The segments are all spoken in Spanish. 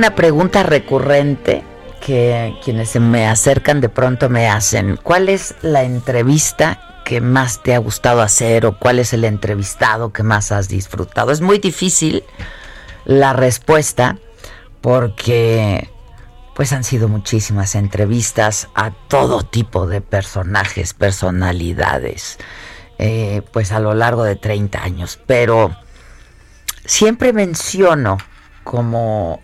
Una pregunta recurrente que quienes me acercan de pronto me hacen. ¿Cuál es la entrevista que más te ha gustado hacer o cuál es el entrevistado que más has disfrutado? Es muy difícil la respuesta porque pues han sido muchísimas entrevistas a todo tipo de personajes, personalidades, eh, pues a lo largo de 30 años. Pero siempre menciono como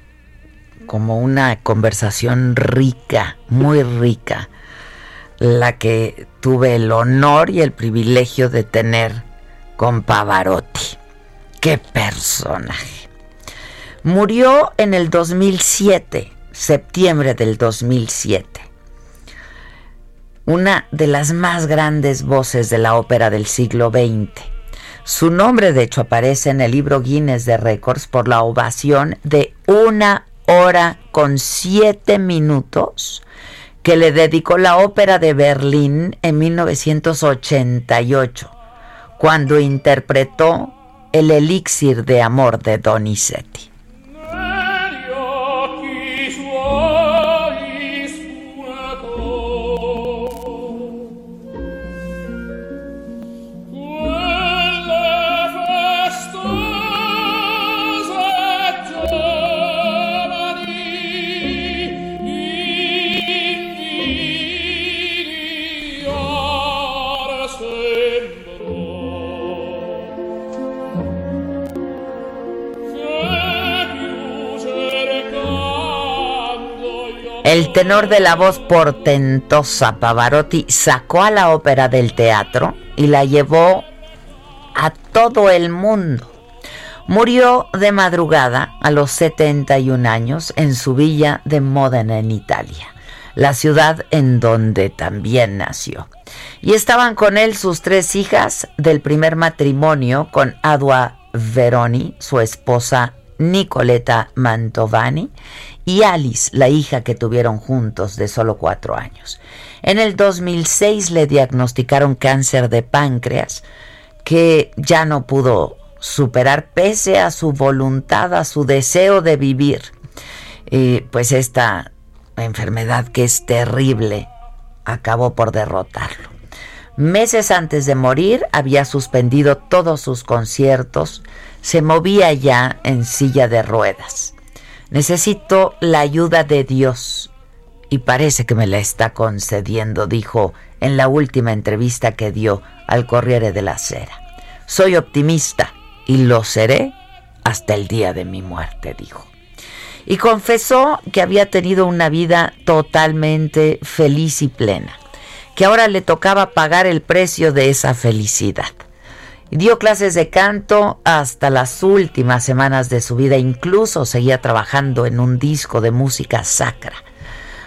como una conversación rica, muy rica, la que tuve el honor y el privilegio de tener con Pavarotti. ¡Qué personaje! Murió en el 2007, septiembre del 2007. Una de las más grandes voces de la ópera del siglo XX. Su nombre, de hecho, aparece en el libro Guinness de Récords por la ovación de una hora con siete minutos que le dedicó la Ópera de Berlín en 1988, cuando interpretó El elixir de amor de Donizetti. El tenor de la voz portentosa Pavarotti sacó a la ópera del teatro y la llevó a todo el mundo. Murió de madrugada a los 71 años en su villa de Módena en Italia, la ciudad en donde también nació. Y estaban con él sus tres hijas del primer matrimonio con Adua Veroni, su esposa Nicoleta Mantovani, y Alice, la hija que tuvieron juntos de solo cuatro años. En el 2006 le diagnosticaron cáncer de páncreas que ya no pudo superar pese a su voluntad, a su deseo de vivir. pues esta enfermedad que es terrible acabó por derrotarlo. Meses antes de morir había suspendido todos sus conciertos, se movía ya en silla de ruedas. Necesito la ayuda de Dios y parece que me la está concediendo, dijo en la última entrevista que dio al Corriere de la Sera. Soy optimista y lo seré hasta el día de mi muerte, dijo. Y confesó que había tenido una vida totalmente feliz y plena, que ahora le tocaba pagar el precio de esa felicidad. Dio clases de canto hasta las últimas semanas de su vida, incluso seguía trabajando en un disco de música sacra.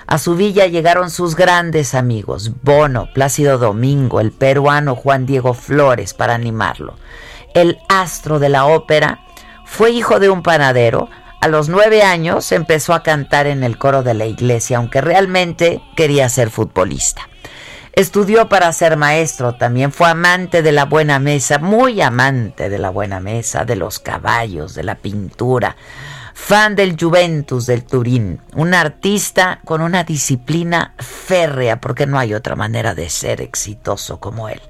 A su villa llegaron sus grandes amigos, Bono, Plácido Domingo, el peruano Juan Diego Flores, para animarlo. El astro de la ópera fue hijo de un panadero. A los nueve años empezó a cantar en el coro de la iglesia, aunque realmente quería ser futbolista. Estudió para ser maestro, también fue amante de la buena mesa, muy amante de la buena mesa, de los caballos, de la pintura, fan del Juventus del Turín, un artista con una disciplina férrea, porque no hay otra manera de ser exitoso como él.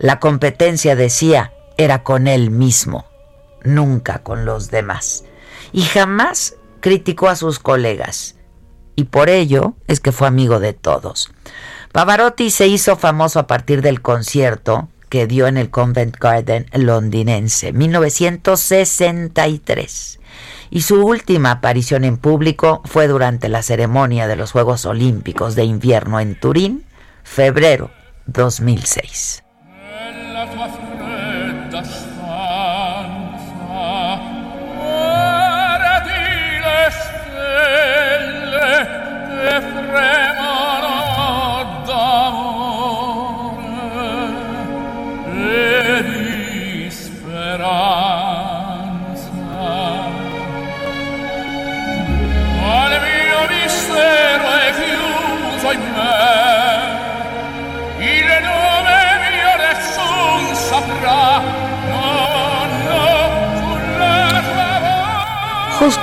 La competencia, decía, era con él mismo, nunca con los demás. Y jamás criticó a sus colegas. Y por ello es que fue amigo de todos. Pavarotti se hizo famoso a partir del concierto que dio en el Convent Garden londinense, 1963. Y su última aparición en público fue durante la ceremonia de los Juegos Olímpicos de Invierno en Turín, febrero 2006.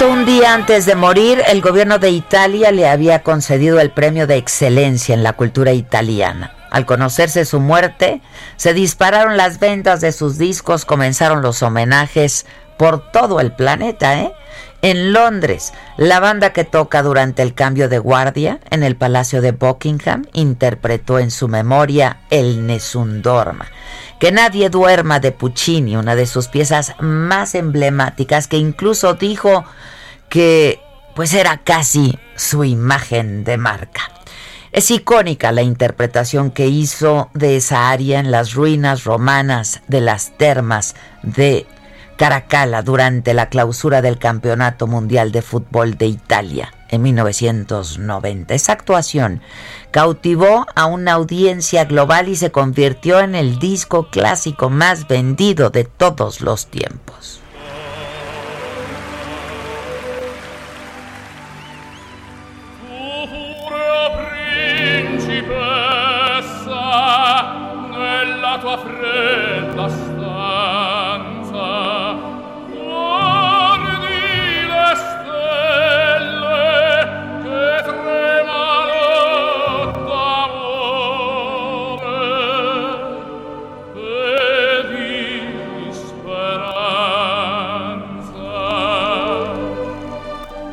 Un día antes de morir, el gobierno de Italia le había concedido el premio de excelencia en la cultura italiana. Al conocerse su muerte, se dispararon las ventas de sus discos, comenzaron los homenajes por todo el planeta, ¿eh? En Londres, la banda que toca durante el cambio de guardia en el Palacio de Buckingham interpretó en su memoria El Nessun Dorma. Que nadie duerma de Puccini, una de sus piezas más emblemáticas, que incluso dijo que pues era casi su imagen de marca. Es icónica la interpretación que hizo de esa área en las ruinas romanas de las termas de Caracalla durante la clausura del Campeonato Mundial de Fútbol de Italia en 1990. Esa actuación cautivó a una audiencia global y se convirtió en el disco clásico más vendido de todos los tiempos.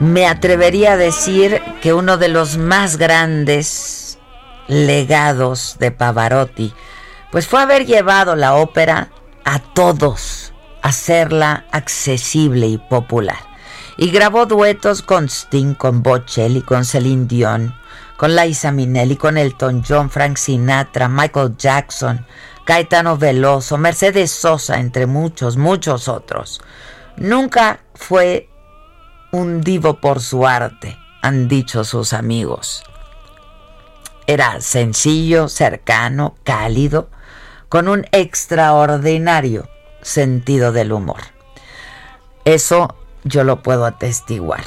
Me atrevería a decir que uno de los más grandes legados de Pavarotti, pues fue haber llevado la ópera a todos, hacerla accesible y popular. Y grabó duetos con Sting, con Bocelli, con Celine Dion, con Liza Minnelli, con Elton John, Frank Sinatra, Michael Jackson, Caetano Veloso, Mercedes Sosa, entre muchos, muchos otros. Nunca fue un divo por su arte, han dicho sus amigos. Era sencillo, cercano, cálido, con un extraordinario sentido del humor. Eso yo lo puedo atestiguar.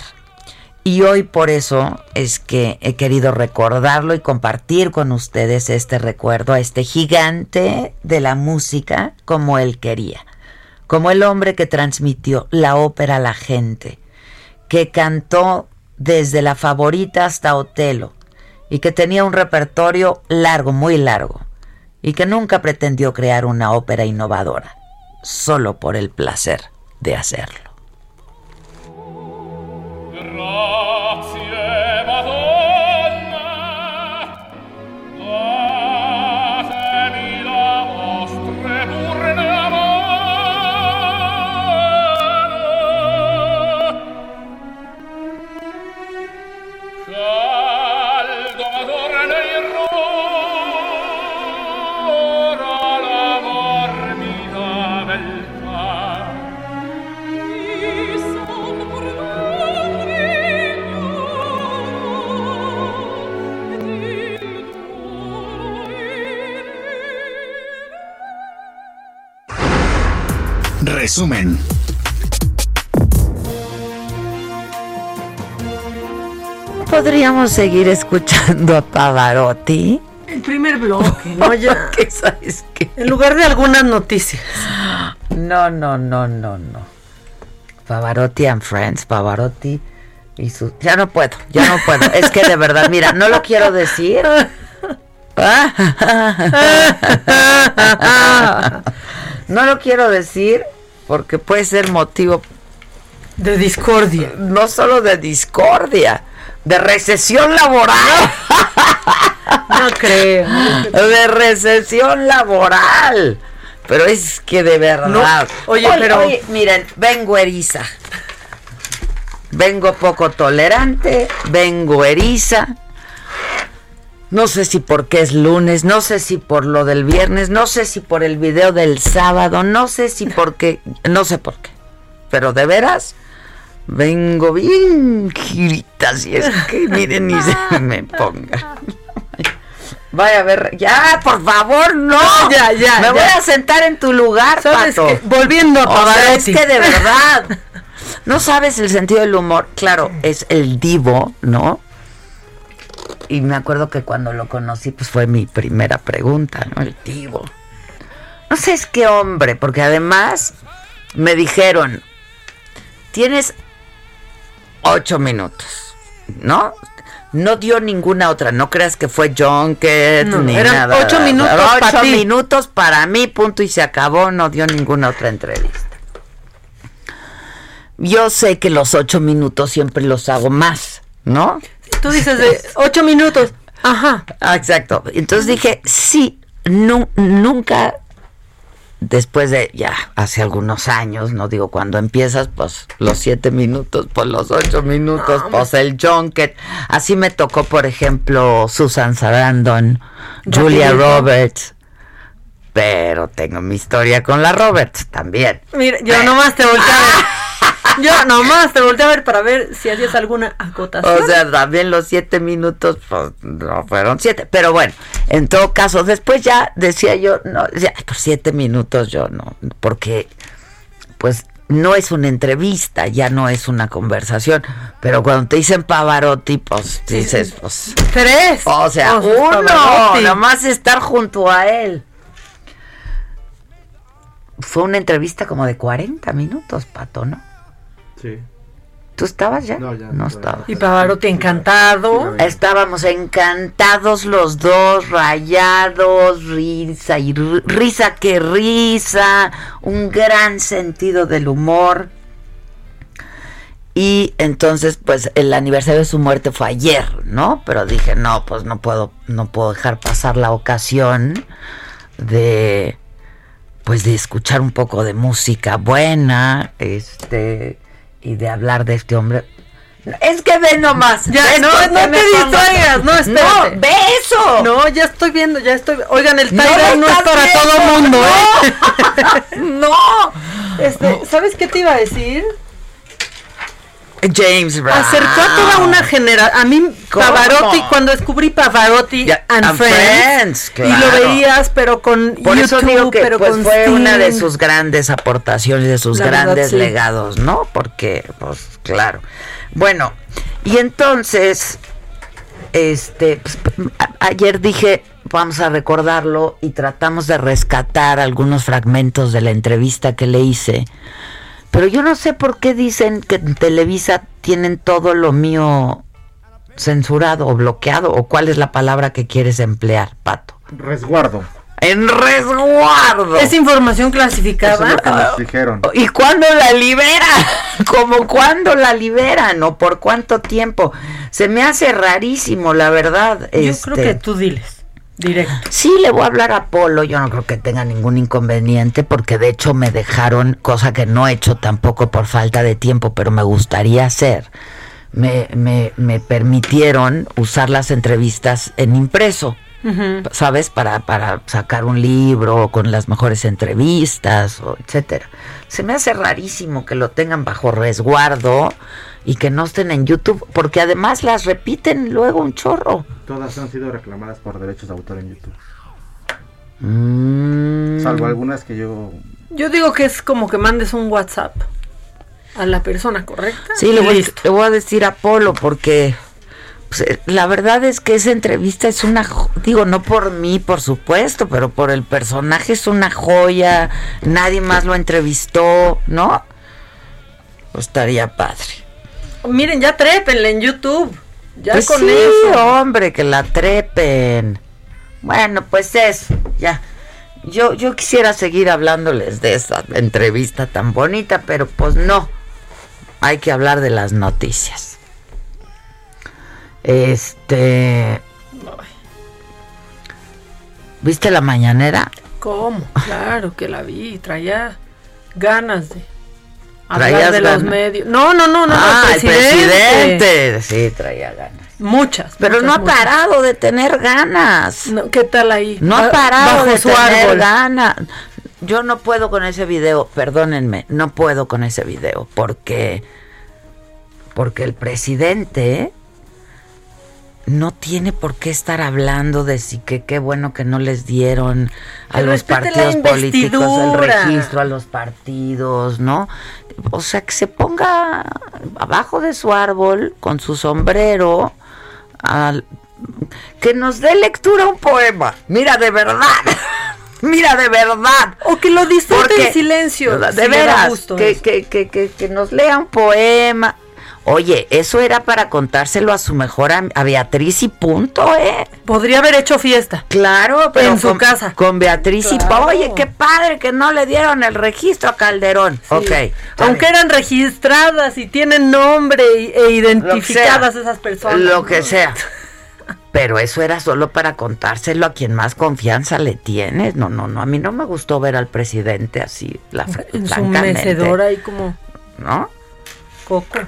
Y hoy por eso es que he querido recordarlo y compartir con ustedes este recuerdo a este gigante de la música como él quería, como el hombre que transmitió la ópera a la gente, que cantó desde la favorita hasta Otelo y que tenía un repertorio largo, muy largo, y que nunca pretendió crear una ópera innovadora, solo por el placer de hacerlo. Resumen. Podríamos seguir escuchando a Pavarotti. El primer bloque, ¿no? Ya. ¿Qué sabes qué? En lugar de algunas noticias. No, no, no, no, no. Pavarotti and Friends, Pavarotti y su... Ya no puedo, ya no puedo. Es que de verdad, mira, no lo quiero decir. No lo quiero decir porque puede ser motivo De discordia. no solo de discordia, de recesión laboral. No creo. de recesión laboral. Pero es que de verdad. No, oye, pero- oye, miren, vengo eriza. Vengo poco tolerante, vengo eriza. No sé si porque es lunes, no sé si por lo del viernes, no sé si por el video del sábado, no sé si porque, no sé por qué. Pero de veras, vengo bien girita, si es que miren ni se me ponga. Vaya a ver, ya, por favor, no. Ya, ya, Me ya. voy a sentar en tu lugar, ¿Sabes Pato. qué? Volviendo a O sea, es Pavarotti. que de verdad. No sabes el sentido del humor. Claro, es el divo, ¿no? Y me acuerdo que cuando lo conocí, pues fue mi primera pregunta, ¿no? El divo. No sé, es qué hombre, porque además me dijeron, tienes ocho minutos, ¿no? No dio ninguna otra, no creas que fue Junket No, ni eran nada. ocho minutos Ocho pa' ti. minutos para mí, punto y se acabó, no dio ninguna otra entrevista. Yo sé que los ocho minutos siempre los hago más, ¿no? Tú dices de ocho minutos. Ajá. Ah, exacto. Entonces dije, sí, nu- nunca, después de ya hace algunos años, no digo cuando empiezas, pues los siete minutos, pues los ocho minutos, pues el junket. Así me tocó, por ejemplo, Susan Sarandon, Julia. Roberts. Pero tengo mi historia con la Roberts también. Mira, yo nomás te volteé a ver. Yo nomás te volteé a ver para ver si hacías alguna acotación. O sea, también los siete minutos, pues no fueron siete. Pero bueno, en todo caso, después ya decía yo, no, ya, pues siete minutos yo no, porque pues no es una entrevista, ya no es una conversación. Pero cuando te dicen Pavarotti, pues dices, pues. Tres. O sea, uno, Pavarotti. nomás estar junto a él. Fue una entrevista como de 40 minutos, Pato, ¿no? Sí. ¿Tú estabas ya? No, ya, No no. estabas. Y Pavarotti encantado. Estábamos encantados los dos, rayados, risa y ri- risa que risa, un gran sentido del humor. Y entonces, pues, el aniversario de su muerte fue ayer, ¿no? Pero dije, no, pues no puedo, no puedo dejar pasar la ocasión de, pues, de escuchar un poco de música buena, este, y de hablar de este hombre. Es que ve nomás. Ya, no, no te distraigas, no, espérate. No, ve eso. No, ya estoy viendo, ya estoy. Oigan, el No Tiger no, es para viendo, todo mundo, ¿eh? No. Este, ¿sabes qué te iba a decir? James Brown. Acercó a toda una generación. A mí, ¿Cómo? Pavarotti, cuando descubrí Pavarotti and, and Friends, Friends, y lo veías, pero con Por YouTube, eso digo que pero pues, con fue una de sus grandes aportaciones, de sus La verdad, grandes sí. legados, ¿no? Porque, pues, claro. Bueno, y entonces, este, pues, ayer dije, vamos a recordarlo y tratamos de rescatar algunos fragmentos de la entrevista que le hice. Pero yo no sé por qué dicen que en Televisa tienen todo lo mío censurado o bloqueado, o cuál es la palabra que quieres emplear, Pato. Resguardo. En resguardo. Es información Eso clasificada. es lo que nos dijeron. ¿Y cuándo la libera? ¿Cómo cuándo la liberan? ¿O por cuánto tiempo? Se me hace rarísimo, la verdad. Yo este. creo que tú diles. Directo. Sí, le voy a hablar a Polo, yo no creo que tenga ningún inconveniente porque de hecho me dejaron, cosa que no he hecho tampoco por falta de tiempo, pero me gustaría hacer. Me, me, me permitieron usar las entrevistas en impreso, ¿sabes? Para, para sacar un libro con las mejores entrevistas, o etcétera. Se me hace rarísimo que lo tengan bajo resguardo y que no estén en YouTube, porque además las repiten luego un chorro. Todas han sido reclamadas por derechos de autor en YouTube. Mm. Salvo algunas que yo Yo digo que es como que mandes un WhatsApp a la persona correcta. Sí, le voy, le voy a decir a Polo porque pues, eh, la verdad es que esa entrevista es una, digo, no por mí, por supuesto, pero por el personaje es una joya, nadie más lo entrevistó, ¿no? Pues estaría padre. Miren, ya trépenle en YouTube. Ya Pues con sí, eso. hombre, que la trepen. Bueno, pues eso, ya. Yo, yo quisiera seguir hablándoles de esa entrevista tan bonita, pero pues no. Hay que hablar de las noticias. Este. ¿Viste la mañanera? ¿Cómo? Claro que la vi. Traía ganas de ¿Traías hablar de los medios. No, no, no, no. ah, el el presidente. Sí, traía ganas. Muchas. Pero muchas, no ha muchas. parado de tener ganas. No, ¿Qué tal ahí? No ha Ba- parado bajo de su tener árbol. ganas. Yo no puedo con ese video, perdónenme, no puedo con ese video porque porque el presidente no tiene por qué estar hablando de si que qué bueno que no les dieron a Que los partidos políticos el registro a los partidos, ¿no? O sea, que se ponga abajo de su árbol con su sombrero al- que nos dé lectura un poema. Mira, de verdad. Mira, de verdad. O que lo disfrute en silencio. De si veras, gusto que, eso. que, que, que, que nos lea un poema. Oye, eso era para contárselo a su mejor am- a Beatriz y punto, ¿eh? Podría haber hecho fiesta. Claro, pero En su con, casa. Con Beatriz y. Oye, qué padre que no le dieron el registro a Calderón. Sí. Ok. Aunque eran registradas y tienen nombre y- e identificadas esas personas. Lo que ¿no? sea. Pero eso era solo para contárselo a quien más confianza le tienes. No, no, no. A mí no me gustó ver al presidente así, la En su mecedora ahí como ¿No? coco.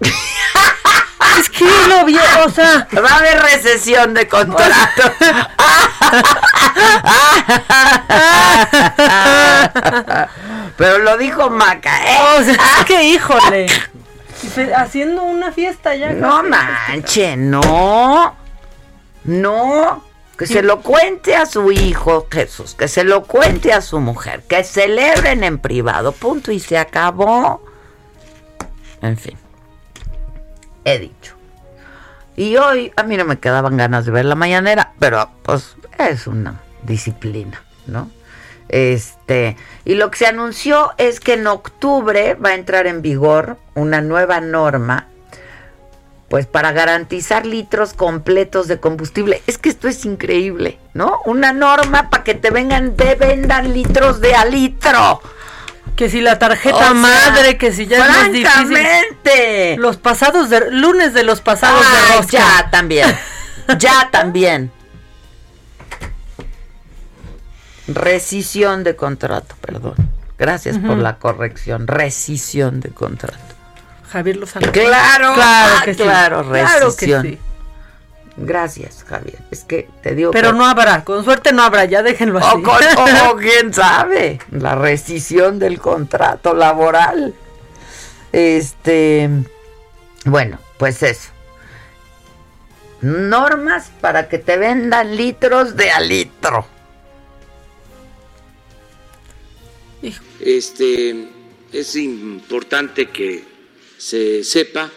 Es que lo vi, o sea, Va a haber recesión de contrato. Pero lo dijo Maca, ¿eh? o sea, es que híjole. Haciendo una fiesta ya. No manche, no. No. Que se lo cuente a su hijo Jesús, que se lo cuente a su mujer, que celebren en privado, punto, y se acabó. En fin, he dicho. Y hoy a mí no me quedaban ganas de ver la mañanera, pero pues es una disciplina, ¿no? Este, y lo que se anunció es que en octubre va a entrar en vigor una nueva norma pues para garantizar litros completos de combustible. Es que esto es increíble, ¿no? Una norma para que te vengan, te vendan litros de a litro. Que si la tarjeta O sea, madre, que si ya es más difícil. Los pasados de lunes de los pasados Ay, de rosca. ya también. Ya también. Rescisión de contrato, perdón. Gracias por la corrección. Rescisión de contrato. Javier Lozano. Claro, claro ah, que sí. claro, Claro que rescisión. sí. Gracias, Javier. Es que te digo Pero que- no habrá, con suerte no habrá, ya déjenlo así. O, con- o- o quién sabe, la rescisión del contrato laboral. Este, bueno, pues eso. Normas para que te vendan litros de a litro. Este, es importante que se sepa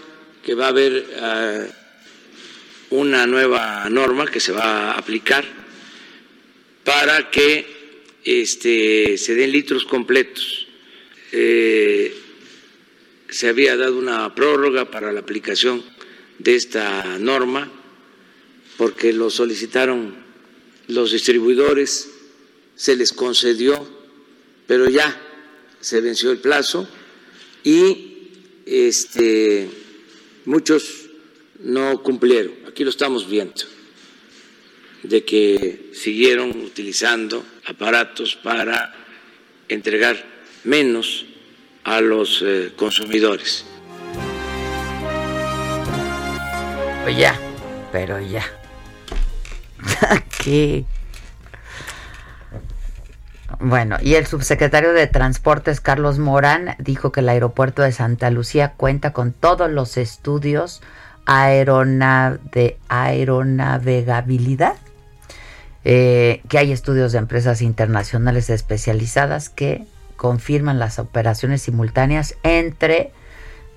que va a haber ah, una nueva norma que se va a aplicar para que este, se den litros completos. Eh, se había dado una prórroga para la aplicación de esta norma porque lo solicitaron los distribuidores, se les concedió pero ya se venció el plazo y este, muchos no cumplieron. Aquí lo estamos viendo, de que siguieron utilizando aparatos para entregar menos a los eh, consumidores. Pues ya, pero ya. ¿Qué? Bueno, y el subsecretario de Transportes, Carlos Morán, dijo que el aeropuerto de Santa Lucía cuenta con todos los estudios aeronavegabilidad, eh, que hay estudios de empresas internacionales especializadas que confirman las operaciones simultáneas entre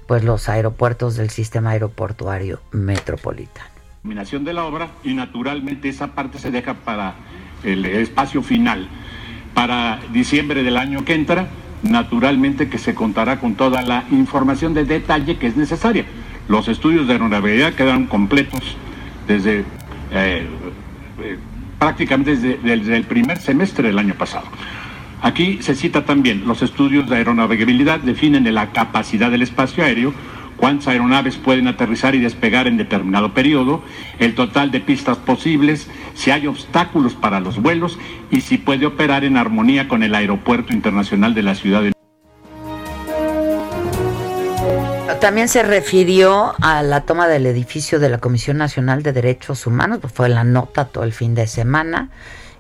pues los aeropuertos del sistema aeroportuario metropolitano. Terminación de la obra y naturalmente esa parte se deja para el espacio final. Para diciembre del año que entra, naturalmente que se contará con toda la información de detalle que es necesaria. Los estudios de aeronavegabilidad quedaron completos desde eh, eh, prácticamente desde, el primer semestre del año pasado. Aquí se cita también, los estudios de aeronavegabilidad definen la capacidad del espacio aéreo, cuántas aeronaves pueden aterrizar y despegar en determinado periodo, el total de pistas posibles, si hay obstáculos para los vuelos y si puede operar en armonía con el Aeropuerto Internacional de la Ciudad de También se refirió a la toma del edificio de la Comisión Nacional de Derechos Humanos, pues fue la nota todo el fin de semana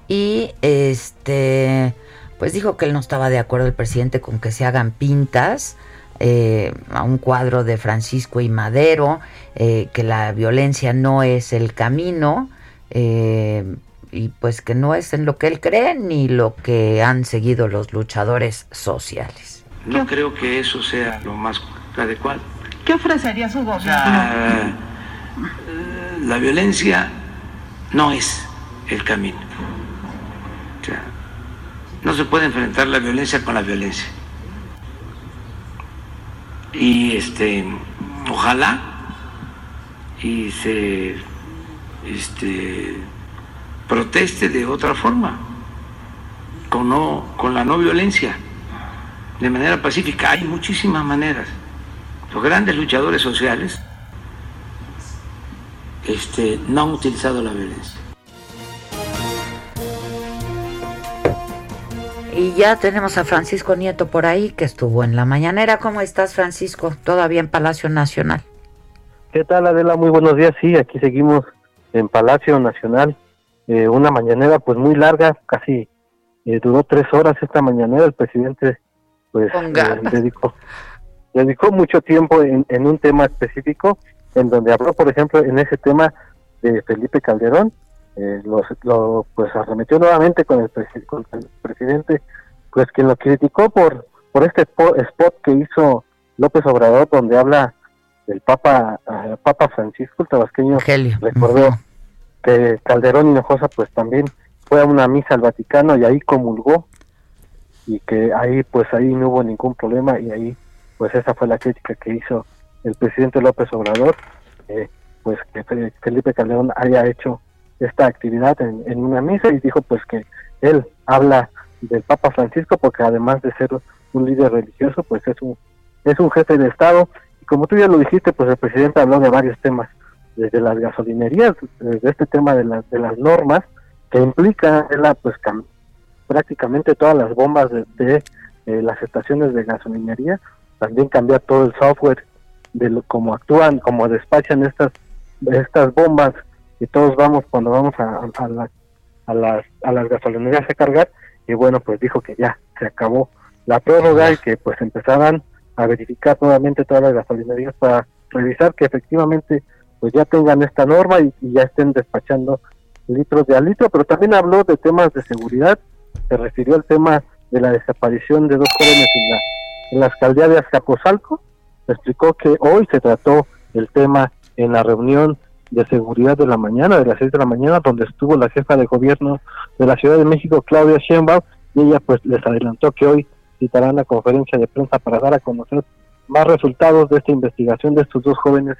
y este pues dijo que él no estaba de acuerdo el presidente con que se hagan pintas eh, a un cuadro de Francisco y Madero, eh, que la violencia no es el camino eh, y pues que no es en lo que él cree ni lo que han seguido los luchadores sociales. No creo que eso sea lo más adecuado. ¿Qué ofrecería su gobierno? la violencia no es el camino. no se puede enfrentar la violencia con la violencia. Y este, ojalá y se este, proteste de otra forma, con, no, con la no violencia, de manera pacífica. Hay muchísimas maneras. Los grandes luchadores sociales este, no han utilizado la violencia. Y ya tenemos a Francisco Nieto por ahí, que estuvo en la mañanera. ¿Cómo estás, Francisco? Todavía en Palacio Nacional. ¿Qué tal, Adela? Muy buenos días. Sí, aquí seguimos en Palacio Nacional. Eh, una mañanera pues muy larga, casi eh, duró tres horas esta mañanera. El presidente pues eh, dedicó dedicó mucho tiempo en, un tema específico, en donde habló, por ejemplo, en ese tema de Felipe Calderón, eh, lo, pues arremetió nuevamente con el, presidente, pues quien lo criticó por, por este spot que hizo López Obrador, donde habla del Papa, eh, Papa Francisco, el tabasqueño, recordó que Calderón Hinojosa pues también fue a una misa al Vaticano y ahí comulgó y que ahí pues ahí no hubo ningún problema y ahí pues esa fue la crítica que hizo el presidente López Obrador, eh, pues que Felipe Calderón haya hecho esta actividad en, una misa y dijo pues que él habla del Papa Francisco porque además de ser un líder religioso pues es un es un jefe de estado. Y como tú ya lo dijiste pues el presidente habló de varios temas desde las gasolinerías desde este tema de, las de las normas que implica la pues prácticamente todas las bombas de, eh, las estaciones de gasolinería también cambiar todo el software de lo, cómo actúan, cómo despachan estas estas bombas y todos vamos cuando vamos a, a, a, las, a las gasolinerías a cargar y bueno pues dijo que ya se acabó la prórroga y que pues empezaran a verificar nuevamente todas las gasolinerías para revisar que efectivamente pues ya tengan esta norma y, ya estén despachando litros de al litro, pero también habló de temas de seguridad, se refirió al tema de la desaparición de dos jóvenes en la en la alcaldía de Azcapotzalco. Explicó que hoy se trató el tema en la reunión de seguridad de la mañana, de las seis de la mañana, donde estuvo la jefa de gobierno de la Ciudad de México, Claudia Sheinbaum, y ella pues les adelantó que hoy citarán la conferencia de prensa para dar a conocer más resultados de esta investigación de estos dos jóvenes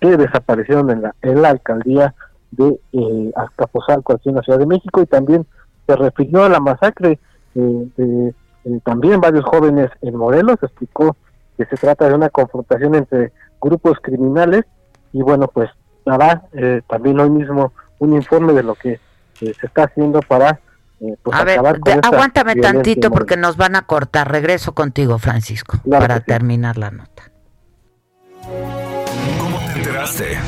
que desaparecieron en la, en la alcaldía de eh, Azcapotzalco, aquí en la Ciudad de México, y también se refirió a la masacre eh, de eh, también varios jóvenes en Morelos, explicó que se trata de una confrontación entre grupos criminales y bueno, pues dará eh, también hoy mismo un informe de lo que eh, se está haciendo para pues, a ver, aguántame tantito porque nos van a cortar. Regreso contigo, Francisco, para terminar la nota. ¿Cómo te enteraste?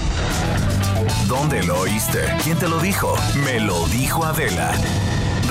¿Dónde lo oíste? ¿Quién te lo dijo? Me lo dijo Adela.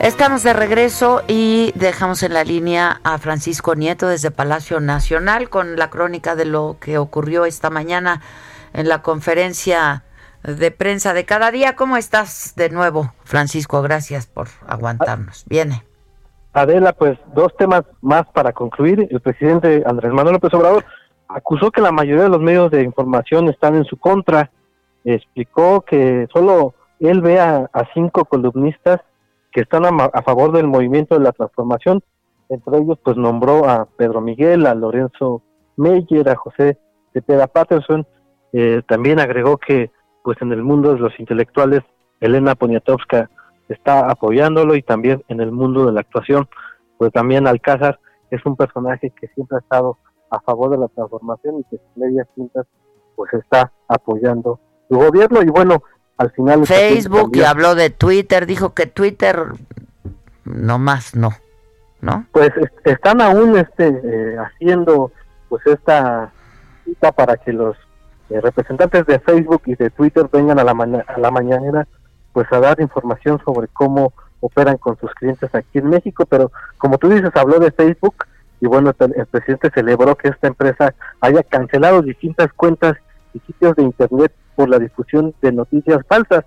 Estamos de regreso y dejamos en la línea a Francisco Nieto desde Palacio Nacional con la crónica de lo que ocurrió esta mañana en la conferencia de prensa de cada día. ¿Cómo estás de nuevo, Francisco? Gracias por aguantarnos. Viene. Adela, pues dos temas más para concluir. El presidente Andrés Manuel López Obrador acusó que la mayoría de los medios de información están en su contra. Explicó que solo él ve a, a cinco columnistas que están a, a, favor del movimiento de la transformación. Entre ellos, pues nombró a Pedro Miguel, a Lorenzo Meyer, a José Cepeda Patterson. Eh, también agregó que, pues en el mundo de los intelectuales, Elena Poniatowska está apoyándolo y también en el mundo de la actuación, pues también Alcázar es un personaje que siempre ha estado a favor de la transformación y que sin medias tintas pues está apoyando su gobierno y bueno, al final Facebook y habló de Twitter, dijo que Twitter no más no, ¿no? Pues están aún este eh, haciendo pues esta cita para que los eh, representantes de Facebook y de Twitter vengan a la a la mañanera pues a dar información sobre cómo operan con sus clientes aquí en México, pero como tú dices, habló de Facebook y bueno, el presidente celebró que esta empresa haya cancelado distintas cuentas y sitios de internet por la difusión de noticias falsas,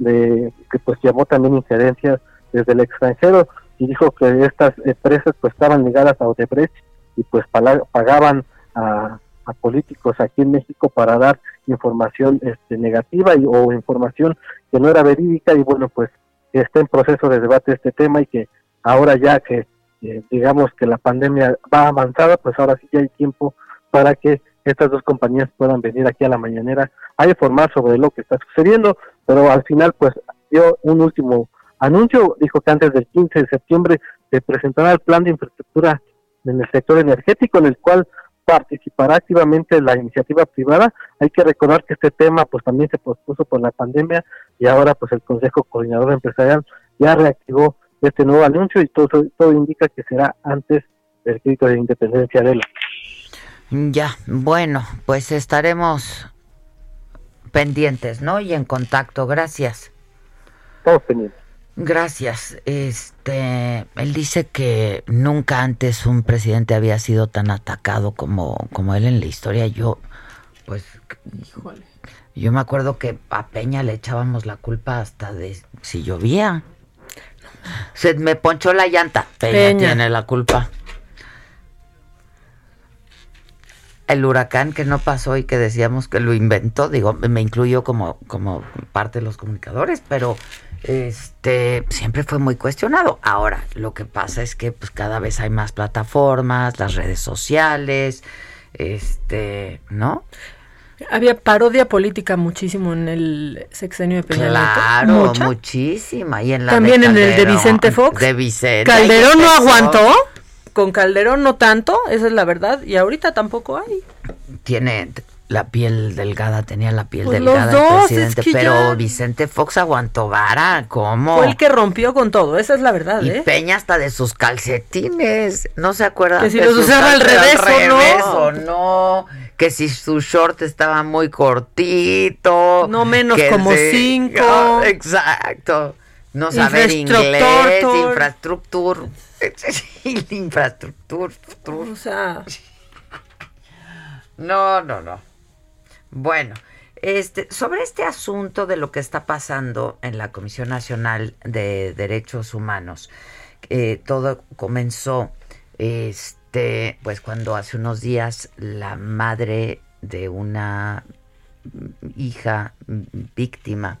de, que pues llamó también injerencias desde el extranjero y dijo que estas empresas pues estaban ligadas a Odebrecht y pues pagaban a, a políticos aquí en México para dar información este, negativa y, o información que no era verídica y bueno pues está en proceso de debate este tema y que ahora ya que eh, digamos que la pandemia va avanzada pues ahora sí ya hay tiempo para que estas dos compañías puedan venir aquí a la mañanera a informar sobre lo que está sucediendo pero al final pues dio un último anuncio dijo que antes del 15 de septiembre se presentará el plan de infraestructura en el sector energético en el cual participará activamente la iniciativa privada. Hay que recordar que este tema pues también se pospuso por la pandemia y ahora pues el Consejo Coordinador Empresarial ya reactivó este nuevo anuncio y todo, todo indica que será antes del grito de independencia de la. Ya, bueno, pues estaremos pendientes, ¿no? Y en contacto. Gracias. Todos pendientes. Gracias. Este, él dice que nunca antes un presidente había sido tan atacado como, como él en la historia. Yo, pues, Híjole. yo me acuerdo que a Peña le echábamos la culpa hasta de si llovía. Se me ponchó la llanta. Peña, Peña. tiene la culpa. El huracán que no pasó y que decíamos que lo inventó, digo, me incluyo como, como parte de los comunicadores, pero este siempre fue muy cuestionado. Ahora, lo que pasa es que pues cada vez hay más plataformas, las redes sociales, este, ¿no? Había parodia política muchísimo en el sexenio de Peña. Claro, Mucha. muchísima. Y en la También de en el de Vicente Fox. De Vicente. Calderón no aguantó. Con Calderón no tanto, esa es la verdad. Y ahorita tampoco hay. Tiene la piel delgada, tenía la piel Pues delgada dos, el es presidente, que pero ya- Vicente Fox aguantó vara, ¿cómo? Fue el que rompió con todo, esa es la verdad, Y ¿eh? Peña hasta de sus calcetines, ¿no se acuerdan? Que si De los sus usaba al revés o no. o no, que si su short estaba muy cortito. No menos como se- cinco. Ah, exacto. No saber inglés, infraestructura. infraestructura. O sea, No, no, no. Bueno, este, sobre este asunto de lo que está pasando en la Comisión Nacional de Derechos Humanos, eh, todo comenzó, este, pues cuando hace unos días la madre de una hija víctima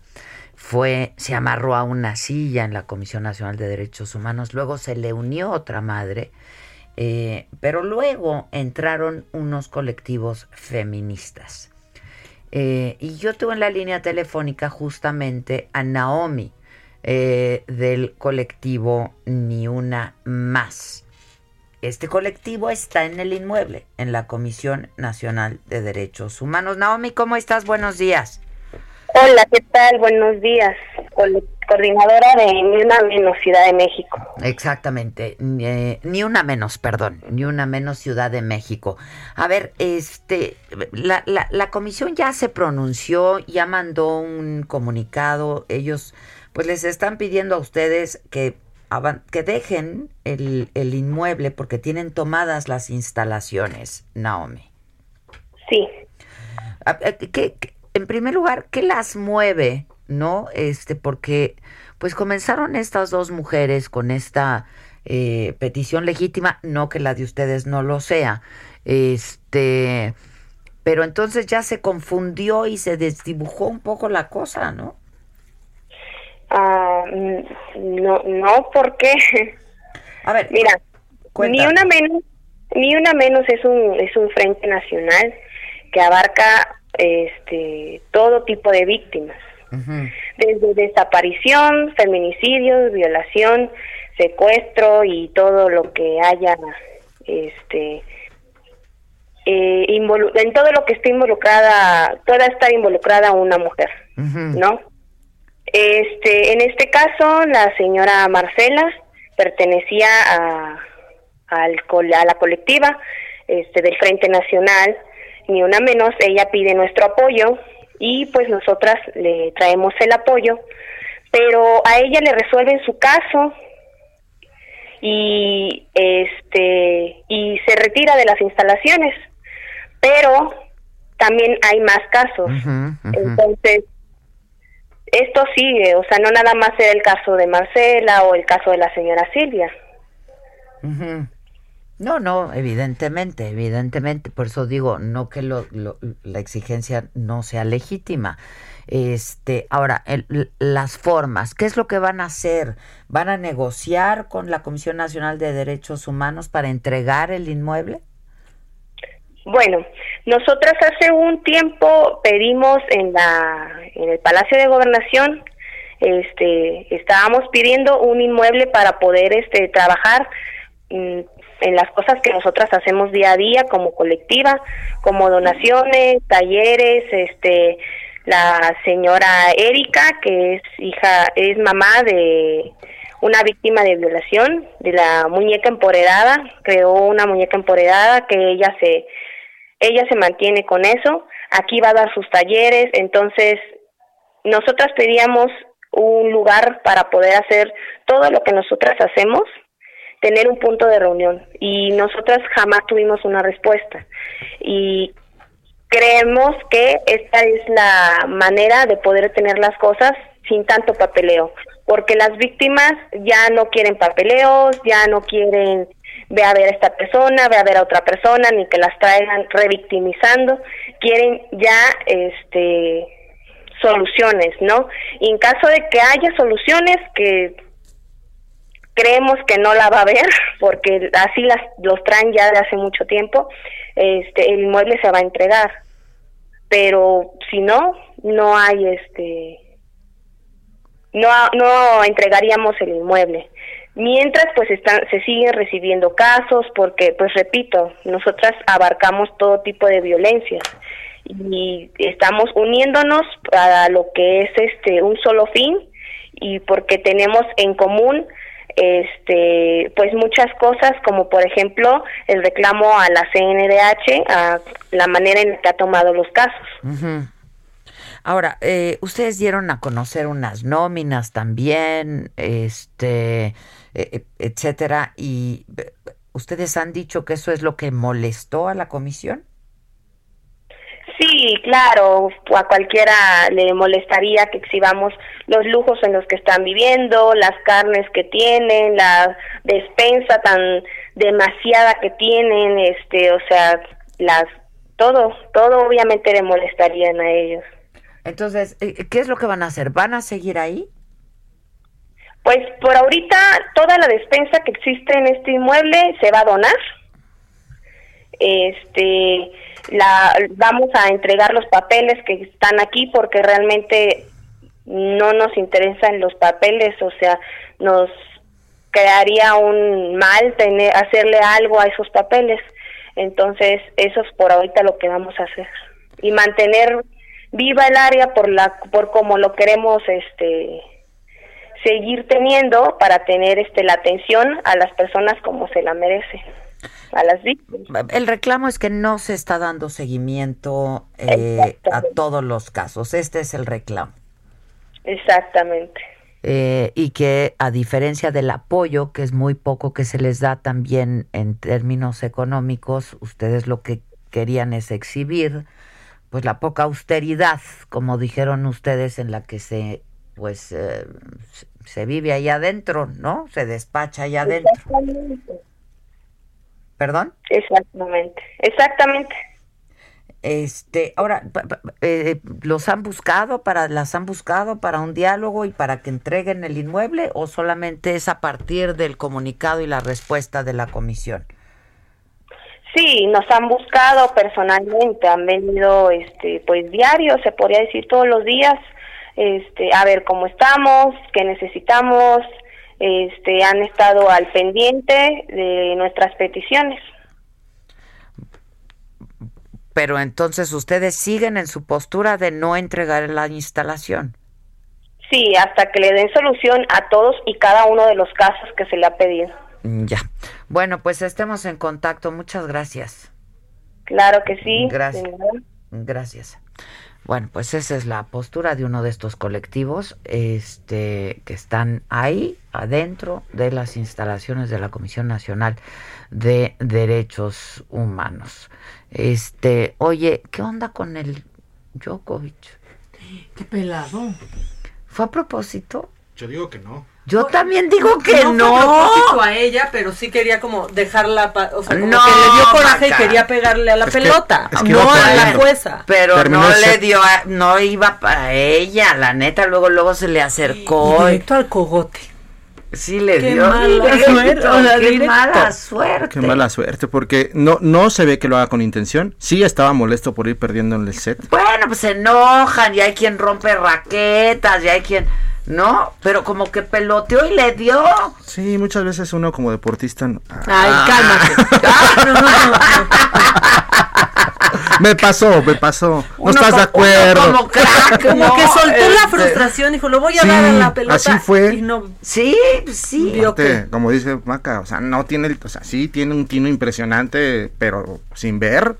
fue, se amarró a una silla en la Comisión Nacional de Derechos Humanos, luego se le unió otra madre, eh, pero luego entraron unos colectivos feministas. Eh, y yo tuve en la línea telefónica justamente a Naomi eh, del colectivo Ni Una Más. Este colectivo está en el inmueble, en la Comisión Nacional de Derechos Humanos. Naomi, ¿cómo estás? Buenos días. Hola, ¿qué tal? Buenos días. coordinadora de Ni una menos Ciudad de México. Exactamente, eh, ni una menos, perdón, ni una menos Ciudad de México. A ver, este, la, la, la comisión ya se pronunció, ya mandó un comunicado. Ellos, pues, les están pidiendo a ustedes que que dejen el, el, inmueble porque tienen tomadas las instalaciones, Naomi. Sí. ¿Qué, en primer lugar, ¿qué las mueve? ¿No? Este, porque pues comenzaron estas dos mujeres con esta eh, petición legítima, no que la de ustedes no lo sea. Este, pero entonces ya se confundió y se desdibujó un poco la cosa, ¿no? Ah, no, no, porque. A ver, mira, ni una menos, ni una menos es un es un frente nacional que abarca este todo tipo de víctimas, desde desaparición, feminicidios, violación, secuestro y todo lo que haya, este, eh, en todo lo que esté involucrada, pueda estar involucrada una mujer, ¿no? Este, en este caso, la señora Marcela pertenecía a, al, a la colectiva este, del Frente Nacional, ni una menos, ella pide nuestro apoyo y pues nosotras le traemos el apoyo, pero a ella le resuelven su caso y este y se retira de las instalaciones, pero también hay más casos. Entonces, esto sigue, o sea, no nada más era el caso de Marcela o el caso de la señora Silvia. No, no, evidentemente, evidentemente, por eso digo, no que lo, la exigencia no sea legítima. Este, ahora, las formas, ¿qué es lo que van a hacer? ¿Van a negociar con la Comisión Nacional de Derechos Humanos para entregar el inmueble? Bueno, nosotras hace un tiempo pedimos en la en el Palacio de Gobernación este estábamos pidiendo un inmueble para poder este trabajar mm, en las cosas que nosotras hacemos día a día como colectiva, como donaciones, talleres, este la señora Erika que es hija es mamá de una víctima de violación de la muñeca empoderada, creó una muñeca empoderada que ella se ella se mantiene con eso, aquí va a dar sus talleres, entonces nosotras pedíamos un lugar para poder hacer todo lo que nosotras hacemos, tener un punto de reunión. Y nosotras jamás tuvimos una respuesta. Y creemos que esta es la manera de poder tener las cosas sin tanto papeleo, porque las víctimas ya no quieren papeleos, ya no quieren ve a ver a esta persona, ve a ver a otra persona, ni que las traigan revictimizando, quieren ya este soluciones, ¿no? Y en caso de que haya soluciones que creemos que no la va a haber porque así las los traen ya de hace mucho tiempo, este el inmueble se va a entregar. Pero si no, no hay este no no entregaríamos el inmueble. Mientras, pues están, se siguen recibiendo casos porque, pues repito, nosotras abarcamos todo tipo de violencias y estamos uniéndonos para lo que es este un solo fin y porque tenemos en común este pues muchas cosas como por ejemplo el reclamo a la CNDH a la manera en que ha tomado los casos. Ahora, eh, ustedes dieron a conocer unas nóminas también, este e, e, etcétera, y eh, ustedes han dicho que eso es lo que molestó a la comisión. Sí, claro, a cualquiera le molestaría que exhibamos los lujos en los que están viviendo, las carnes que tienen, la despensa tan demasiada que tienen, este, o sea, las todo, todo obviamente le molestarían a ellos. Entonces, eh, ¿qué es lo que van a hacer? ¿Van a seguir ahí? Pues por ahorita toda la despensa que existe en este inmueble se va a donar. Este, la vamos a entregar los papeles que están aquí porque realmente no nos interesan los papeles, o sea, nos crearía un mal tener hacerle algo a esos papeles. Entonces, eso es por ahorita lo que vamos a hacer y mantener viva el área por la por como lo queremos este seguir teniendo para tener este la atención a las personas como se la merece a las víctimas. El reclamo es que no se está dando seguimiento eh, a todos los casos. Este es el reclamo. Exactamente. Eh, y que a diferencia del apoyo, que es muy poco que se les da también en términos económicos, ustedes lo que querían es exhibir pues la poca austeridad, como dijeron ustedes, en la que se pues eh, se vive ahí adentro, ¿no? Se despacha allá adentro. ¿Perdón? Exactamente, exactamente. Este, ahora, eh, ¿los han buscado para, las han buscado para un diálogo y para que entreguen el inmueble o solamente es a partir del comunicado y la respuesta de la comisión? Sí, nos han buscado personalmente, han venido, este, pues diario, se podría decir todos los días, este, a ver cómo estamos, qué necesitamos, este, han estado al pendiente de nuestras peticiones. Pero entonces ustedes siguen en su postura de no entregar la instalación. Sí, hasta que le den solución a todos y cada uno de los casos que se le ha pedido. Mm, ya. Bueno, pues estemos en contacto. Muchas gracias. Claro que sí. Gracias. Gracias. Bueno, pues esa es la postura de uno de estos colectivos este, que están ahí, adentro de las instalaciones de la Comisión Nacional de Derechos Humanos. Este, oye, ¿qué onda con el Djokovic? Qué pelado. ¿Fue a propósito? Yo digo que no. Yo también digo que no. No. Fue a ella, pero sí quería como dejarla, o sea, como No, que le dio coraje Maca. y quería pegarle a la Es que- pelota, es que no a la jueza. Pero Terminó no le dio, a- no iba para ella, la neta, luego luego se le acercó. y- Directo al cogote. Sí le Qué dio. mala directo, suerte, o sea, qué directo. mala suerte. Qué mala suerte, porque no, no se ve que lo haga con intención. Sí estaba molesto por ir perdiendo en el set. Bueno, pues se enojan y hay quien rompe raquetas y hay quien... No, pero como que peloteó y le dio. Sí, muchas veces uno como deportista... no- Ay, Me pasó, me pasó. No Uno estás de acuerdo. uno como crack, Como ¿no? que soltó la Este, frustración, dijo, lo voy a Sí, dar a la pelota. así fue. Y no, Sí, sí. Vio Aparte, que- como dice Maca, o sea, no tiene, o sea, sí tiene un tino impresionante, pero sin ver,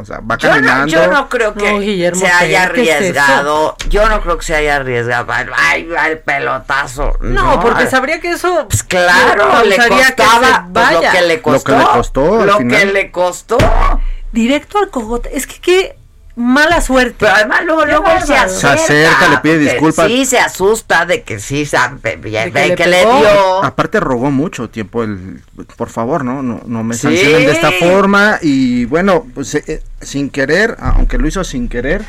o sea, va Yo no, caminando. yo no creo que No, se haya Tell, ¿qué es arriesgado. yo no creo que se haya arriesgado. Ay, el pelotazo. no, porque sabría que eso... Pues claro, le que costaba pues, lo que le costó. Lo que le costó, al Lo final. que le costó. Directo al cogote. Es que qué mala suerte. Pero además luego, luego él se acerca. Se acerca, le pide disculpas. Sí, se asusta de que sí sabe bien, De que de le que le pegó. dio. Aparte rogó mucho tiempo el, por favor, no, no, no me Sí. sancionen de esta forma y bueno, pues eh, sin querer, aunque lo hizo sin querer,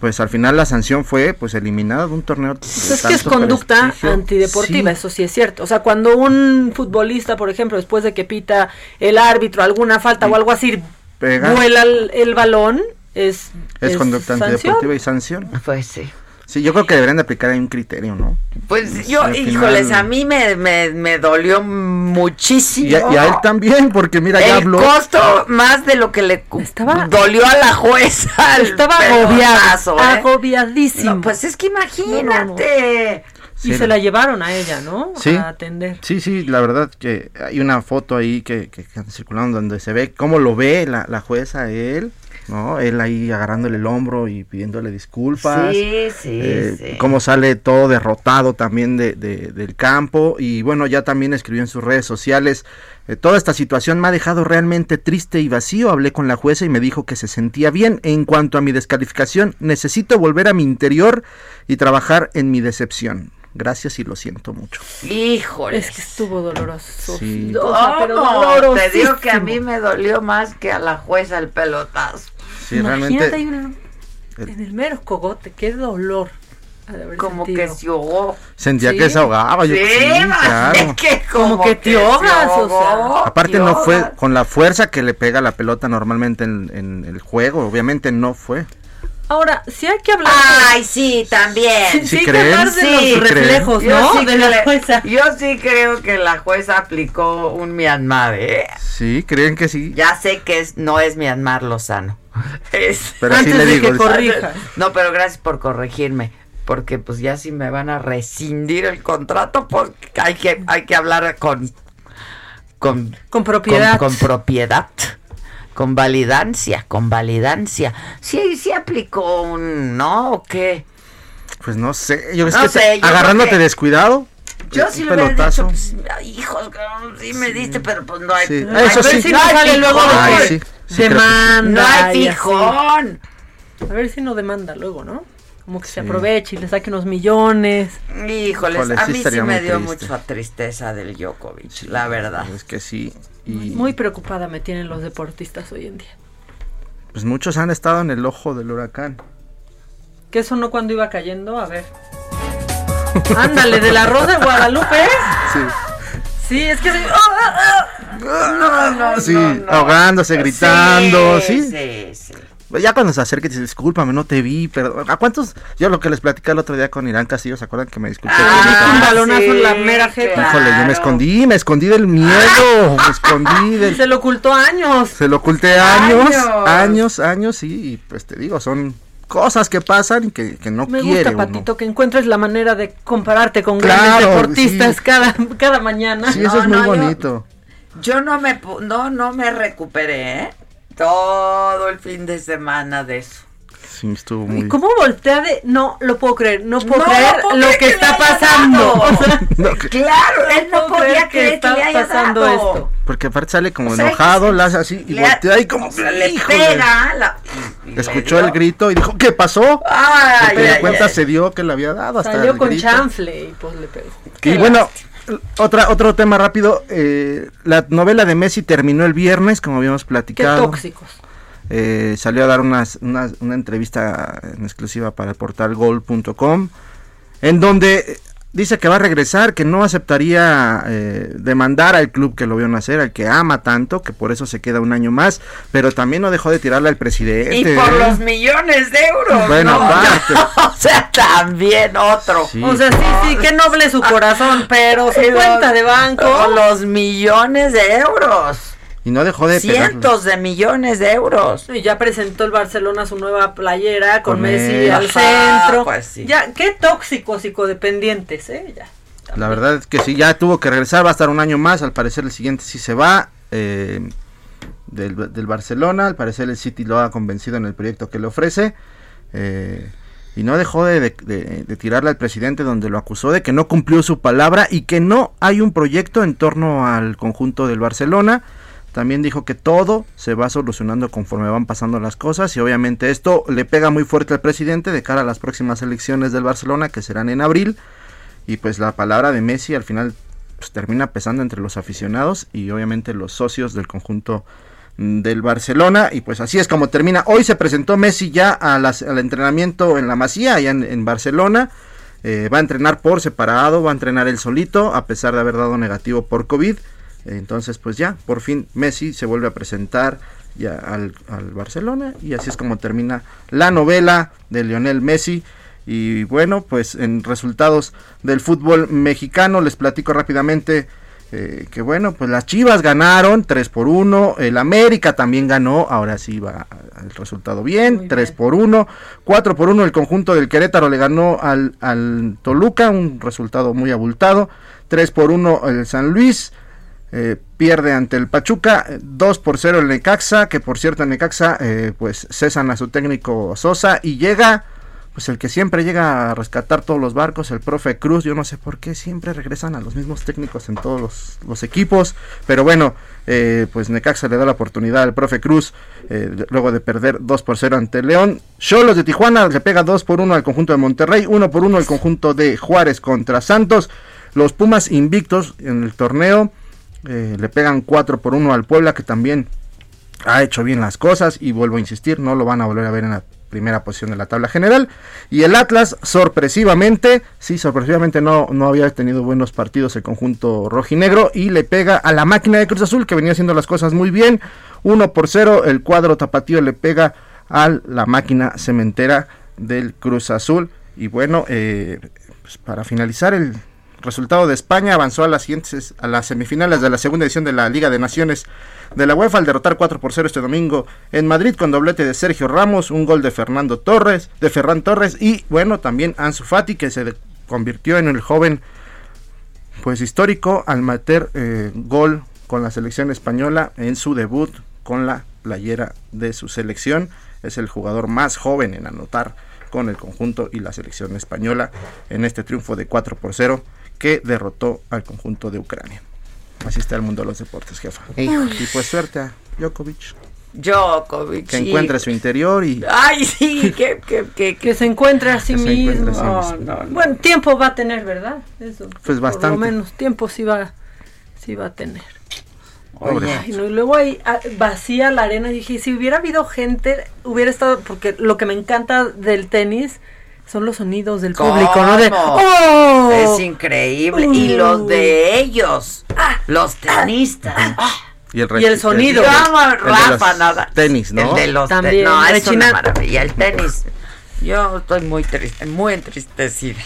pues al final la sanción fue pues eliminada de un torneo. de Pues es que es conducta prestigio. antideportiva, Sí. eso sí es cierto. O sea, cuando un futbolista, por ejemplo, después de que pita el árbitro alguna falta o algo así, Pega. vuela el, el balón, es, Es, conducta sanción. antideportiva y sanción. Pues sí. Sí, yo creo que deberían de aplicar ahí un criterio, ¿no? Pues yo, híjoles, a mí me, me, me dolió muchísimo. Y a, y a él también, porque mira, ya el habló. costo más de lo que le Estaba- dolió a la jueza. Estaba agobiado, ¿eh? agobiadísimo. No, pues es que imagínate. y Sí. se la llevaron a ella, ¿no? Sí. A atender. Sí, sí, la verdad que hay una foto ahí que, que, que anda circulando donde se ve cómo lo ve la, la jueza a él, ¿no? Él ahí agarrándole el hombro y pidiéndole disculpas. Sí, sí, eh, sí. Cómo sale todo derrotado también de, de- del campo. Y bueno, ya también escribió en sus redes sociales. eh, toda esta situación me ha dejado realmente triste y vacío. Hablé con la jueza y me dijo que se sentía bien. En cuanto a mi descalificación, necesito volver a mi interior y trabajar en mi decepción. Gracias y lo siento mucho. Híjole. Es que estuvo doloroso. Sí. O sea, pero. Te digo que a mí me dolió más que a la jueza el pelotazo. Sí, Imagínate realmente. ahí en el, en el mero cogote, qué dolor. Como sentido. que se ahogó. Sentía Sí. que se ahogaba. Yo, Sí, claro. es que como, Como que te ahogas, o sea. Aparte te no fue con la fuerza que le pega la pelota normalmente en, en el juego, obviamente no fue. Ahora, sí hay que hablar. Ay, sí, también. sí, ¿sí hay que creen? hablar de Sí, los creen. reflejos, Yo ¿no? sí de la cre- jueza. Yo sí creo que la jueza aplicó un Myanmar, ¿eh? Sí, creen que sí. Ya sé que es, no es Myanmar Lozano. Es- Pero sí Antes le de digo, que corrijas. No, pero gracias por corregirme. Porque pues ya si me van a rescindir el contrato, pues hay que, hay que hablar con con, Con propiedad. con, con propiedad. Con validancia, con validancia. Sí, sí aplicó un, ¿no? ¿O qué? Pues no sé, yo es No que sé, te- yo agarrándote que- descuidado. Yo sí le hubiera dicho, pues, hijos, sí me diste, pero pues no hay. Sí, eso sí. si luego. Ay, sí, demanda. No hay fijón. A ver si no demanda luego, ¿no? Como que se aproveche y le saque unos millones. Híjoles, Híjole, a sí mí sí me dio triste. mucha tristeza del Djokovic, la verdad. Es que sí. Y Muy preocupada me tienen los deportistas hoy en día. pues muchos han estado en el ojo del huracán. ¿Qué sonó cuando iba cayendo? A ver. Ándale, de la Rosa de Guadalupe. Sí. Sí, es que... se- ¡Ah, ah, No, no, Sí, no, ahogándose, gritando, sí. Sí, sí. Ya cuando se acerca y dice, discúlpame, no te vi, pero ¿a cuántos? Yo lo que les platicé el otro día con Irán Castillo, ¿se acuerdan que me disculpé? Ah, un balonazo en la mera jeta. claro. Híjole, yo me escondí, me escondí del miedo, me escondí del... Se lo ocultó años. Se lo oculté años, Años. años, años, sí, y pues te digo, son cosas que pasan y que, que no Me quiere gusta, uno. Patito, que encuentres la manera de compararte con Claro, grandes deportistas sí. cada, cada mañana. Sí, eso No, es muy no, bonito. Yo no me pu- no no me recuperé, ¿eh? Todo el fin de semana de eso. Sí, estuvo ¿Y muy... cómo voltea de.? No lo puedo creer, no puedo No creer lo que que está pasando. dado. O sea, No, que- Claro, él no podía creer que, le haya pasando dado. esto. porque aparte sale como O sea, enojado, que se- la hace así y le- voltea y como... o sea, le pega la- y- y le Escuchó el grito y dijo, ¿qué pasó? De cuenta ay. se dio que le había dado hasta Salió el con grito. chanfle y pues le pegó. Y bueno, otra, otro tema rápido. eh, la novela de Messi terminó el viernes, como habíamos Qué platicado. tóxicos. Eh, salió a dar unas, unas- una entrevista en exclusiva para el portal gol.com, en donde dice que va a regresar, que no aceptaría eh, demandar al club que lo vio nacer, al que ama tanto, que por eso se queda un año más, pero también no dejó de tirarle al presidente. Y por ¿eh? los millones de euros. Bueno, ¿no? aparte. o sea, también otro. Sí. O sea, sí, sí, qué noble su corazón, pero su cuenta de banco. Los millones de euros. Y no dejó de. Cientos de millones de euros. Y ya presentó el Barcelona su nueva playera con, Con Messi él. al Ajá, centro. pues sí. Ya, qué tóxicos y codependientes, ¿eh? Ya. La verdad es que sí, ya tuvo que regresar, va a estar un año más, al parecer el siguiente sí se va eh, del, del Barcelona, al parecer el City lo ha convencido en el proyecto que le ofrece eh, y no dejó de, de- de- de tirarle al presidente donde lo acusó de que no cumplió su palabra y que no hay un proyecto en torno al conjunto del Barcelona. También dijo que todo se va solucionando conforme van pasando las cosas y obviamente esto le pega muy fuerte al presidente de cara a las próximas elecciones del Barcelona que serán en abril. Y pues la palabra de Messi al final pues, termina pesando entre los aficionados y obviamente los socios del conjunto del Barcelona. Y pues así es como termina. Hoy se presentó Messi ya a las- al entrenamiento en la Masía, allá en, en Barcelona. Eh, va a entrenar por separado, va a entrenar él solito, a pesar de haber dado negativo por COVID. Entonces, pues ya, por fin Messi se vuelve a presentar ya al, al Barcelona y así es como termina la novela de Lionel Messi. Y bueno, pues en resultados del fútbol mexicano les platico rápidamente eh, que bueno, pues las Chivas ganaron 3 por 1, el América también ganó, ahora sí va el resultado bien, Muy 3 bien. por 1, 4 por 1 el conjunto del Querétaro le ganó al, al Toluca, un resultado muy abultado, 3 por 1 el San Luis, eh, pierde ante el Pachuca, eh, 2 por 0 el Necaxa, que por cierto el Necaxa eh, pues cesan a su técnico Sosa y llega pues el que siempre llega a rescatar todos los barcos, el profe Cruz, yo no sé por qué siempre regresan a los mismos técnicos en todos los, equipos, pero bueno, eh, pues Necaxa le da la oportunidad al profe Cruz, eh, luego de perder 2 por 0 ante León, Cholos de Tijuana le pega 2 por 1 al conjunto de Monterrey, 1 por 1 al conjunto de Juárez contra Santos, los Pumas invictos en el torneo, eh, le pegan 4 por 1 al Puebla que también ha hecho bien las cosas y vuelvo a insistir, no lo van a volver a ver en la primera posición de la tabla general. Y el Atlas, sorpresivamente, sí, sorpresivamente no, no había tenido buenos partidos el conjunto rojinegro y le pega a la máquina de Cruz Azul que venía haciendo las cosas muy bien. 1 por 0, el cuadro tapatío le pega a la máquina cementera del Cruz Azul. Y bueno, eh, pues para finalizar el resultado de España avanzó a las siguientes a las semifinales de la segunda edición de la Liga de Naciones de la UEFA al derrotar 4 por 0 este domingo en Madrid con doblete de Sergio Ramos, un gol de Fernando Torres, de Ferran Torres y bueno, también Ansu Fati que se convirtió en el joven pues histórico al meter eh, gol con la selección española en su debut con la playera de su selección. Es el jugador más joven en anotar con el conjunto y la selección española en este triunfo de 4 por 0 que derrotó al conjunto de Ucrania. Así está el mundo de los deportes, jefa. Y pues suerte a Djokovic. Djokovic. Que encuentre su interior y... Ay, sí, que, que, que, se encuentre a sí mismo. Bueno, tiempo va a tener, ¿verdad? Eso, pues bastante. Por lo menos tiempo sí va, sí va a tener. Oye, y luego ahí ah, vacía la arena. Y dije, si hubiera habido gente, hubiera estado. Porque lo que me encanta del tenis son los sonidos del público, ¿no? De, ¡Oh! Es increíble. y los de ellos, ah, los tenistas. Ah, y el, y el sonido. El, Rafa, nada. Tenis, ¿no? El de los También. no, es una maravilla. El tenis. Yo estoy muy triste, muy entristecida.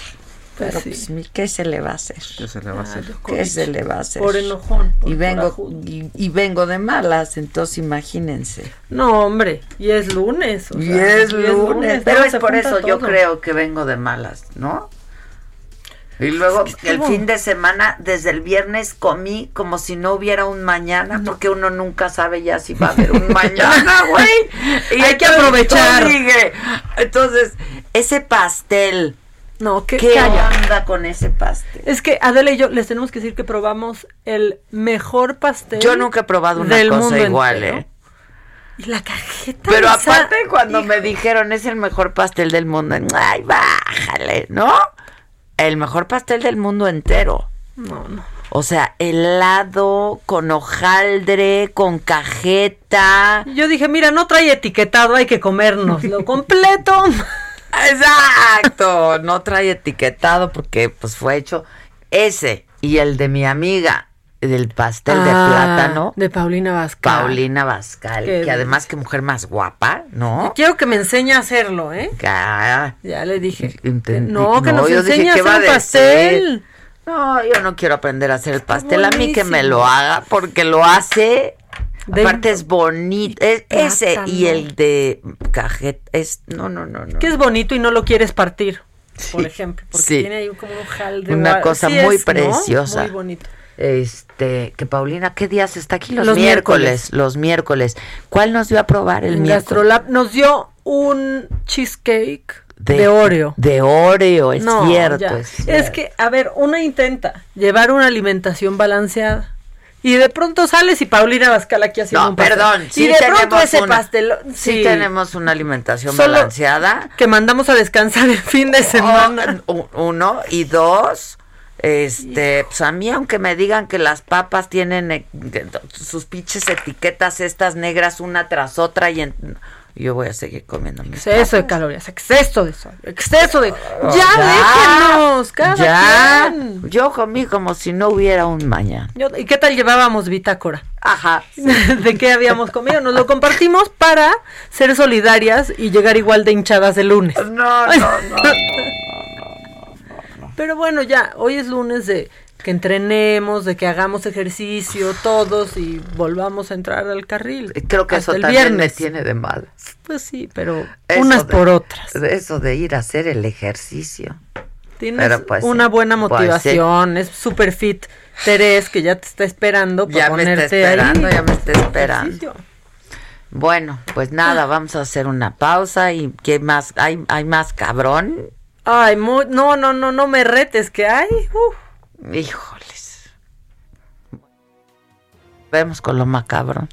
Pero pues, ¿qué se le va a hacer? ¿Qué se le va a hacer? ¿Qué se le va a hacer? Por enojón. y vengo y, vengo de malas, entonces imagínense. No, hombre, y es lunes. y, es lunes, Pero es por eso yo creo que vengo de malas, ¿no? Y luego el fin de semana, desde el viernes comí como si no hubiera un mañana, porque uno nunca sabe ya si va a haber un mañana, güey. Y hay que aprovechar. Entonces, ese pastel no, ¿qué, ¿Qué onda con ese pastel? Es que Adela y yo les tenemos que decir que probamos el mejor pastel. Yo nunca he probado una cosa igual, ¿eh? Y la cajeta. Pero aparte cuando me dijeron es el mejor pastel del mundo, ay, bájale, ¿no? El mejor pastel del mundo entero. No, no. O sea, helado, con hojaldre, con cajeta. Yo dije, mira, no trae etiquetado, hay que comernos lo completo. Exacto, no trae etiquetado porque pues fue hecho ese y el de mi amiga del pastel de ah, plátano de Paulina Bascal. Paulina Bascal, que además que mujer más guapa, ¿no? Quiero que me enseñe a hacerlo, ¿eh? Ya, ya le dije. no, que nos enseñe a hacer el pastel. No, yo no quiero aprender a hacer el pastel, a mí que me lo haga porque lo hace Aparte es bonito. ese y el de cajeta es. No, no, no, no. Que es bonito y no lo quieres partir, por ejemplo. Porque tiene ahí como un jal de Una cosa muy preciosa. Muy bonito. Este, que Paulina, ¿qué días está aquí? Los, miércoles, Los miércoles. ¿Cuál nos dio a probar el miércoles? Gastrolab nos dio un cheesecake. De, Oreo. De Oreo, es, cierto, es cierto. Es que, a ver, uno intenta llevar una alimentación balanceada y de pronto sales y Paulina Bascal aquí haciendo no, un pastel. perdón. y de pronto ese pastel. Sí, tenemos una alimentación balanceada. Que mandamos a descansar el fin de semana. uno. Y dos, este, pues a mí, aunque me digan que las papas tienen eh, sus pinches etiquetas estas negras una tras otra y en, yo voy a seguir comiendo mis Exceso de calorías, exceso de sol, exceso de... Oh, ¡Ya, déjenos! ya. Yo comí como si no hubiera un mañana. ¿Y qué tal llevábamos bitácora? Ajá. ¿De qué habíamos comido? Nos lo compartimos para ser solidarias y llegar igual de hinchadas el lunes. no, no, no, no, no Pero bueno, ya, hoy es lunes de que entrenemos, de que hagamos ejercicio todos y volvamos a entrar al carril. Creo que eso también me tiene de mal. Pues sí, pero unas por otras. Eso de ir a hacer el ejercicio. Tienes pues una buena pues motivación, es super fit. Teres, que ya te está esperando para ya me está esperando, Ya me está esperando. Bueno, pues nada, vamos a hacer una pausa y ¿qué más? ¿Hay, hay más cabrón? Ay, no, no, no, no me retes, que hay? Híjoles. Vemos con lo macabro.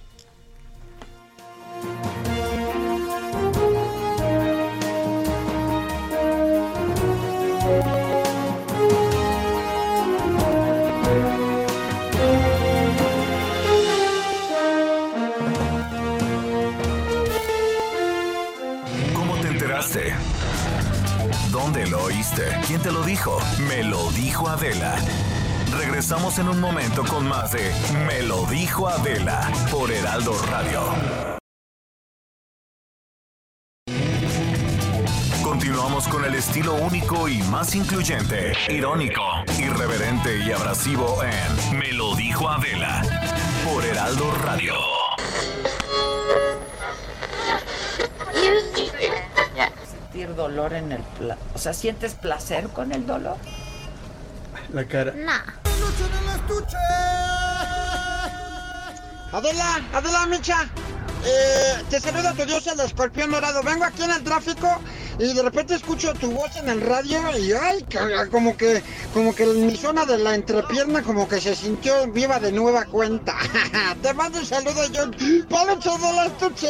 ¿Quién te lo dijo? Me lo dijo Adela. Regresamos en un momento con más de Me lo dijo Adela por Heraldo Radio. Continuamos con el estilo único y más incluyente, irónico, irreverente y abrasivo en Me lo dijo Adela por Heraldo Radio. Sentir dolor en el... Pla o sea, ¿sientes placer con el dolor? La cara. Adela, Adela Micha, eh, te saluda tu dios el escorpión dorado. Vengo aquí en el tráfico y de repente escucho tu voz en el radio y ay, como que, como que mi zona de la entrepierna como que se sintió viva de nueva cuenta. te mando un saludo yo, Palocho de la estuche.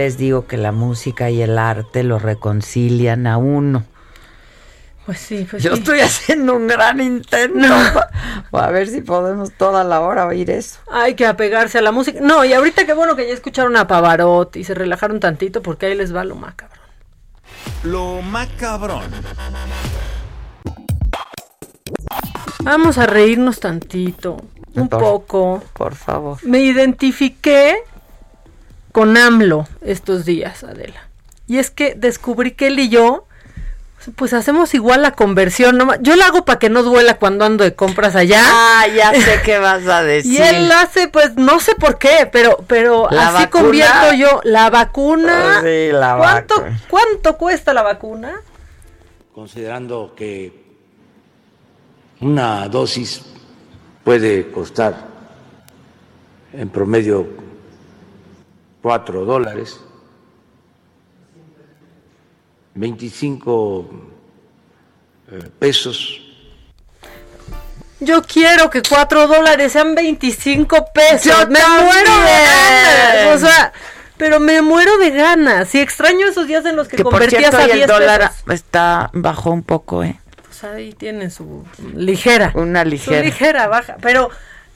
les digo que la música y el arte lo reconcilian a uno. Pues sí, pues Yo sí. estoy haciendo un gran intento a ver si podemos toda la hora oír eso. Hay que apegarse a la música. No, y ahorita qué bueno que ya escucharon a Pavarotti y se relajaron tantito porque ahí les va lo macabro. Lo macabrón. Vamos a reírnos tantito, un Por- poco. Por favor. Me identifiqué con AMLO estos días, Adela. Y es que descubrí que él y yo, pues hacemos igual la conversión. ¿no? Yo la hago para que no duela cuando ando de compras allá. Ah, ya sé qué vas a decir. Y él hace, pues no sé por qué, pero, pero ¿La así vacuna? convierto yo la vacuna. Oh, sí, la ¿Cuánto, vacuna. ¿Cuánto cuesta la vacuna? considerando que una dosis puede costar en promedio cuatro dólares, 25 eh, pesos. Yo quiero que cuatro dólares sean 25 pesos. Yo me también. muero de ganas. O sea, pero me muero de ganas. Si extraño esos días en los que, Que por convertías cierto, a hoy 10 el dólar pesos. está bajó un poco, ¿eh? Pues ahí tienen su ligera. Una Su ligera. ligera baja. Pero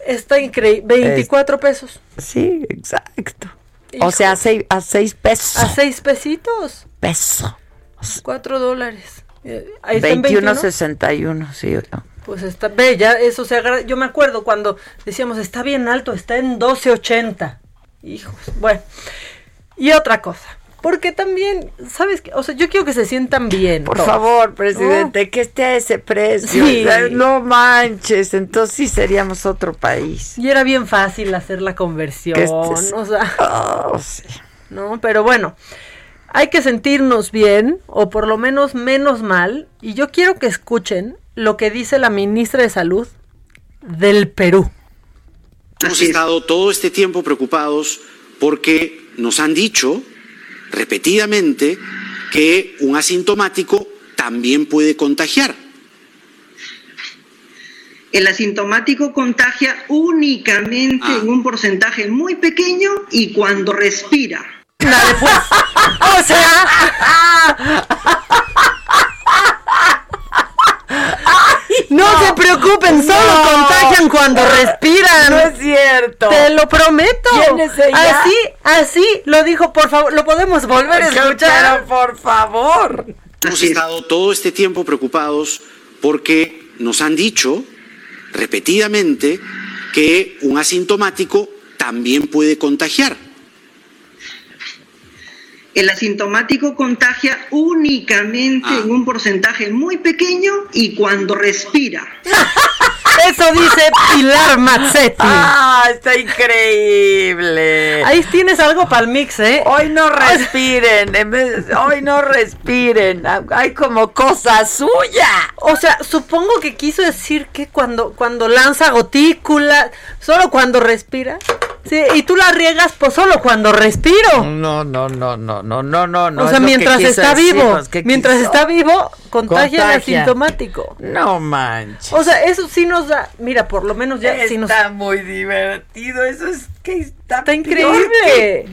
está increíble. 24 pesos. Sí, exacto. Hijo. O sea, a seis, a seis pesos. A 6 pesitos. peso. 4 dólares. Eh, Ahí está en 21. 21.61, sí. Pues está, ve, ya eso se agarra. Yo me acuerdo cuando decíamos, está bien alto, está en 12.80. Hijos, bueno. Y otra cosa, porque también, ¿sabes qué? O sea, yo quiero que se sientan bien. Por todos. favor, presidente, que esté a ese precio. Sí. O sea, No manches, entonces sí seríamos otro país. Y era bien fácil hacer la conversión, Que este es- o sea. Oh, sí. ¿no? Pero bueno, hay que sentirnos bien, o por lo menos menos mal, y yo quiero que escuchen lo que dice la ministra de Salud del Perú. Hemos estado todo este tiempo preocupados porque nos han dicho repetidamente que un asintomático también puede contagiar. El asintomático contagia únicamente Ah. en un porcentaje muy pequeño y cuando respira. o sea, no, se preocupen, solo No. contagian cuando respiran. No es cierto. Te lo prometo. ¿Quién es ella? Así, así lo dijo, por favor, lo podemos volver a escuchar. Pero por favor. Hemos estado todo este tiempo preocupados porque nos han dicho repetidamente que un asintomático también puede contagiar. El asintomático contagia únicamente Ah. en un porcentaje muy pequeño y cuando respira. Eso dice Pilar Mazzetti. Ah, está increíble. Ahí tienes algo para el mix, ¿eh? Hoy no respiren, en vez- hoy no respiren, hay como cosa suya. O sea, supongo que quiso decir que cuando, cuando lanza gotícula, solo cuando respira. Sí, y tú la riegas, pues solo cuando respiro. No, no, no, no, no, no, no, no. o sea, mientras está decir, vivo, pues, ¿qué mientras quiso? está vivo, contagia, el Contagia. asintomático. No manches. O sea, eso sí nos da, mira, por lo menos ya sí nos Está muy divertido, eso es que está, Está increíble.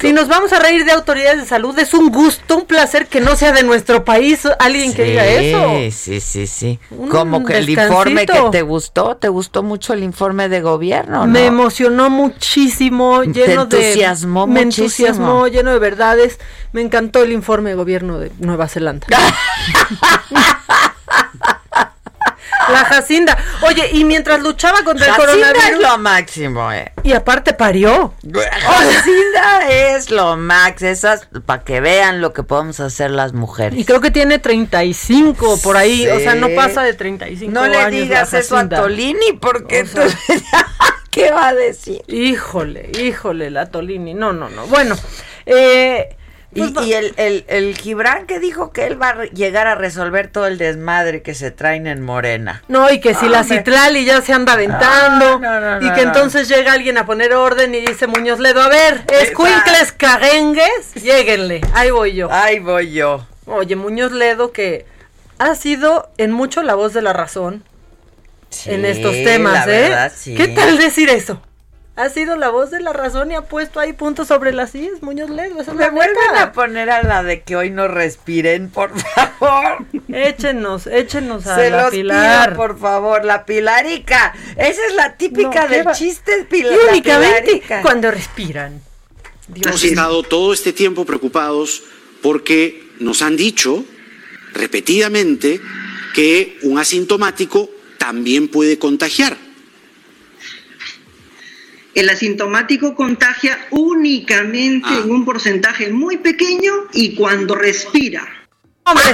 Si nos vamos a reír de autoridades de salud, es un gusto, un placer que no sea de nuestro país alguien que diga eso. Sí, sí, sí. Un Como que el descansito. informe que te gustó, te gustó mucho el informe de gobierno, ¿no? Me emocionó muchísimo, Te lleno de entusiasmó me muchísimo. entusiasmó, lleno de verdades. Me encantó el informe de gobierno de Nueva Zelanda. La Jacinda. Oye, y mientras luchaba contra el Jacinda es coronavirus lo máximo, eh. y aparte parió. Jacinda es lo max, esas para que vean lo que podemos hacer las mujeres. Y creo que tiene 35 por ahí, o sea, no pasa de 35 No le años la digas eso a. Tolini porque O sea, entonces, ¿qué va a decir? Híjole, híjole, la Tolini. No, no, no. Bueno, eh, Y, y el, el, el Gibran que dijo que él va a llegar a resolver todo el desmadre que se traen en Morena. No, y que si la Hombre. Citlali ya se anda aventando, No, no, no, y que entonces llega alguien a poner orden y dice Muñoz Ledo, a ver, escuincles cagengues, lléguenle, ahí voy yo. Ahí voy yo. Oye, Muñoz Ledo que ha sido en mucho la voz de la razón en estos temas, la ¿eh? verdad, sí. ¿Qué tal decir eso? Ha sido la voz de la razón y ha puesto ahí puntos sobre las sillas, Muñoz Ledo, esa Me vuelven neta. a poner a la de que hoy no respiren, por favor. Échenos, échenos a Se la los Pilar. pido, por favor, la pilarica. Esa es la típica No, ¿qué del va? chiste, Y únicamente pilarica. cuando respiran. Hemos estado todo este tiempo preocupados porque nos han dicho repetidamente que un asintomático también puede contagiar. El asintomático contagia únicamente Ah. en un porcentaje muy pequeño y cuando respira. Hombre,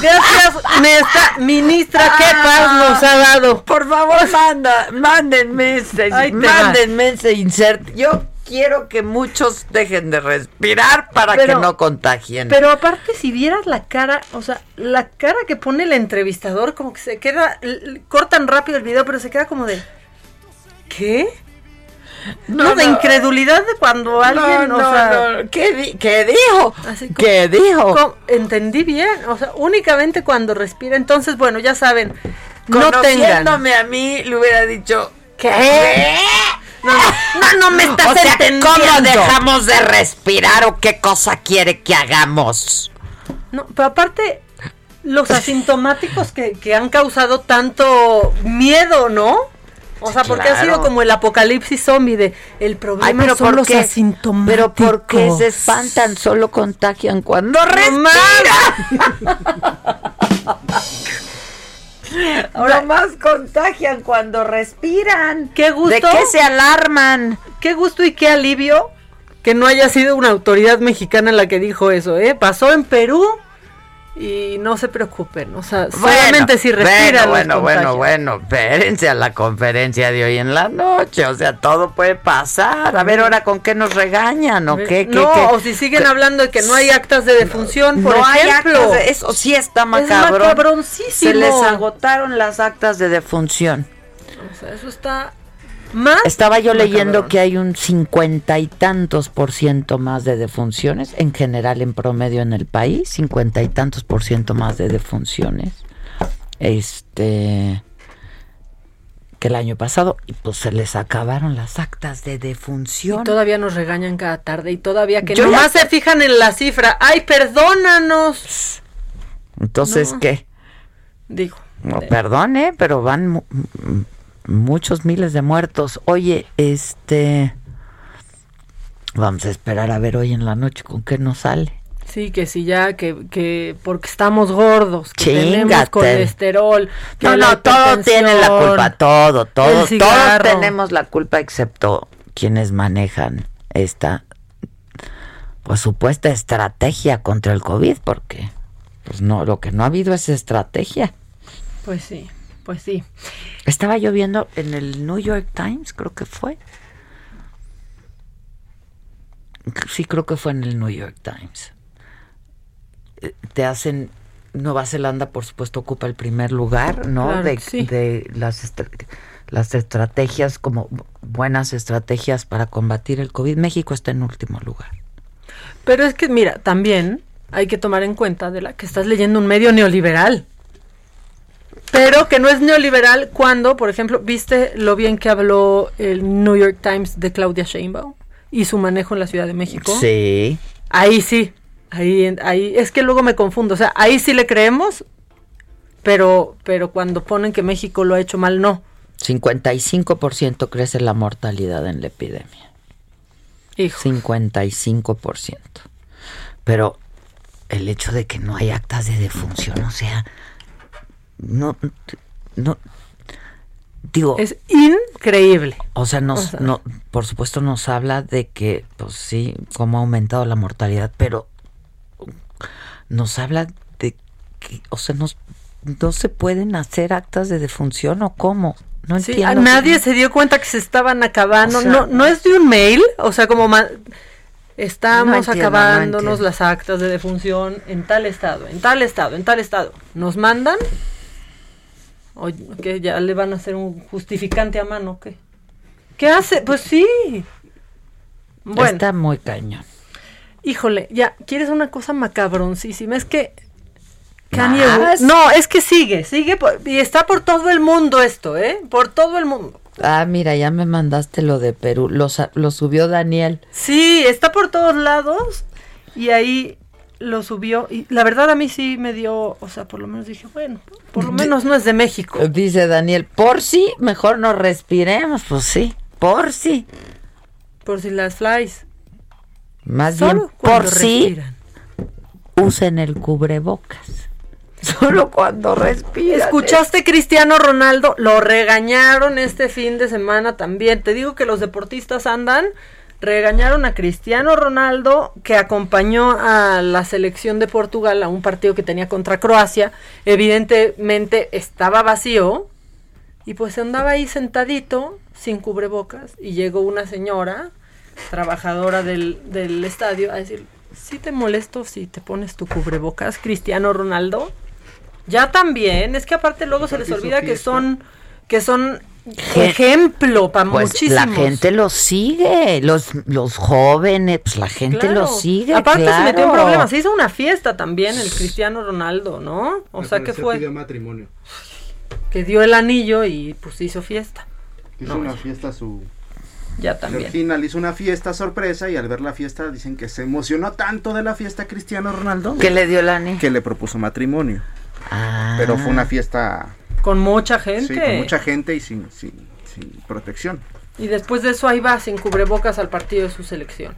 gracias, maestra, ministra, qué paz nos ha dado. Por favor, manda, mándenme ese, mándenme ese insert. Yo quiero que muchos dejen de respirar para Pero- que no contagien. Pero aparte, si vieras la cara, o sea, la cara que pone el entrevistador, como que se queda, cortan rápido el video, pero se queda como de, ¿qué? No, de incredulidad de cuando alguien, no, o sea. ¿Qué, di- qué dijo? Así ¿Qué dijo? entendí bien, o sea, únicamente cuando respira. Entonces, bueno, ya saben, no tengan. Conociéndome a mí, le hubiera dicho... ¿Qué? No, no, no me estás o sea, entendiendo. ¿cómo dejamos de respirar o qué cosa quiere que hagamos? No, pero aparte, los asintomáticos que, que han causado tanto miedo, ¿no? O sea, porque ha sido como el apocalipsis zombie de el problema Ay, pero son ¿por los qué? asintomáticos. Pero ¿por qué se espantan? Solo contagian cuando más. Ahora más contagian cuando respiran. Qué gusto. ¿De qué se alarman? Qué gusto y qué alivio que no haya sido una autoridad mexicana la que dijo eso, ¿eh? Pasó en Perú y no se preocupen, o sea, solamente si respiran. Bueno, bueno, bueno, bueno, espérense a la conferencia de hoy en la noche, o sea, todo puede pasar. A ver, ahora con qué nos regañan o qué, qué No, qué? o si siguen hablando de que no hay actas de defunción, por no hay actas de- eso sí está macabro. macabroncísimo. Se les agotaron las actas de defunción. O sea, eso está más. Estaba yo leyendo que hay un cincuenta y tantos por ciento más de defunciones, en general en promedio en el país, cincuenta y tantos por ciento más de defunciones. Este que el año pasado y pues se les acabaron las actas de defunción. Y todavía nos regañan cada tarde y todavía que Yo nomás se fijan en la cifra. ¡Ay, perdónanos! Entonces, No. ¿qué? Digo. No, perdón, ¿eh? pero van muchos miles de muertos. Oye, este... Vamos a esperar a ver hoy en la noche con qué nos sale. Sí, que si ya, que, que porque estamos gordos, que tenemos colesterol. que No, no, todo tiene la culpa, todo, todo, todos tenemos la culpa excepto quienes manejan esta pues supuesta estrategia contra el COVID, porque pues no, lo que no ha habido es estrategia. Pues sí, pues sí. Estaba yo viendo en el New York Times, creo que fue. Sí, creo que fue en el New York Times. Eh, Te hacen. Nueva Zelanda, por supuesto, ocupa el primer lugar, ¿no? Claro de, que sí. de las, estra- las estrategias, como bu- buenas estrategias para combatir el COVID. México está en último lugar. Pero es que, mira, también hay que tomar en cuenta de la que estás leyendo un medio neoliberal. Pero que no es neoliberal cuando, por ejemplo, viste lo bien que habló el New York Times de Claudia Sheinbaum y su manejo en la Ciudad de México. Sí. Ahí sí, ahí, ahí es que luego me confundo, o sea, ahí sí le creemos, pero, pero cuando ponen que México lo ha hecho mal, no. 55% crece la mortalidad en la epidemia. 55%. Pero el hecho de que no hay actas de defunción, o sea, no, no, digo, Es increíble. o sea, nos, o sea. no, por supuesto nos habla de que, pues sí, cómo ha aumentado la mortalidad, pero nos habla de que, o sea, nos, no se pueden hacer actas de defunción o cómo. No Sí, entiendo. a nadie se dio cuenta que se estaban acabando. O sea, no, no es de un mail, o sea, como ma- estamos No entiendo, no acabándonos las actas de defunción en tal estado, en tal estado, en tal estado. Nos mandan, o que ya le van a hacer un justificante a mano, ¿o ¿qué? ¿Qué hace? Pues sí. Bueno, Está muy cañón. híjole, ya, ¿quieres una cosa macabroncísima? Es que Kanye No, es que sigue, sigue por- y está por todo el mundo esto, ¿eh? Por todo el mundo. Ah, mira, ya me mandaste lo de Perú. Lo subió Daniel. Sí, está por todos lados y ahí lo subió y la verdad a mí sí me dio, o sea, por lo menos dije, bueno, por lo menos no es de México. Dice Daniel, por si mejor no respiremos. Pues sí, por si. Por si las flies. Más Solo bien, por si respiran. usen el cubrebocas. Solo cuando respiran. ¿Escuchaste Cristiano Ronaldo? Lo regañaron este fin de semana también. Te digo que los deportistas andan. Regañaron a Cristiano Ronaldo que acompañó a la selección de Portugal a un partido que tenía contra Croacia. Evidentemente estaba vacío y pues andaba ahí sentadito sin cubrebocas y llegó una señora trabajadora del, del estadio a decir, si te molesto si te pones tu cubrebocas, Cristiano Ronaldo. Ya también, es que aparte luego se les olvida que son que son ejemplo para Pues muchísimos. la gente lo sigue, los, los jóvenes, pues la gente Claro. lo sigue. Aparte se metió en problemas, se hizo una fiesta también el Cristiano Ronaldo, ¿no? O sea que fue matrimonio. que dio el anillo y pues hizo fiesta. Hizo No, una ya. fiesta su... Ya también. Georgina le hizo una fiesta sorpresa y al ver la fiesta dicen que se emocionó tanto de la fiesta Cristiano Ronaldo. ¿Qué le dio el anillo? Que le propuso matrimonio. Ah. Pero fue una fiesta... Con mucha gente. Sí, con mucha gente y sin, sin, sin protección. Y después de eso ahí va sin cubrebocas al partido de su selección.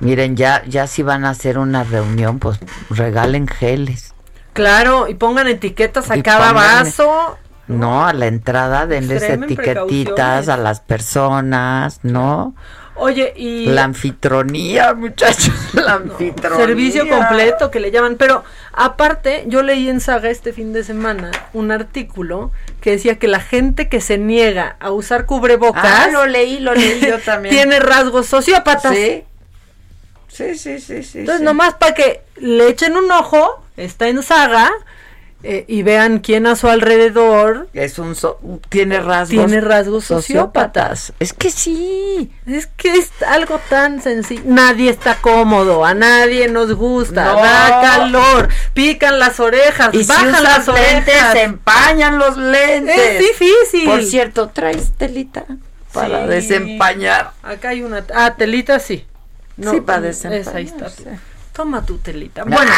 Miren, ya, ya si van a hacer una reunión, pues regalen geles. Claro, y pongan etiquetas a Y cada vaso. No, a la entrada denles Extremen etiquetitas a las personas, ¿no? Oye, y La anfitronía, muchachos, la anfitronía. servicio completo que le llaman. Pero aparte, yo leí en Saga este fin de semana un artículo que decía que la gente que se niega a usar cubrebocas Ah, lo leí, lo leí yo también. tiene rasgos sociópatas. Sí. Sí, sí, sí, sí. Entonces, sí. nomás para que le echen un ojo, está en Saga eh, y vean quién a su alrededor Es un so- tiene rasgos tiene rasgos sociópatas. Es que sí. Es que es algo tan sencillo. Nadie está cómodo, a nadie nos gusta, No. da calor, pican las orejas, Y si bajan usas las lentes, orejas. se empañan los lentes. Es difícil. Por cierto, ¿traes telita para Sí. desempañar? Acá hay una. Ah, telita sí. Sí, para desempañar, Esa ahí está. sí. Toma tu telita. Bueno.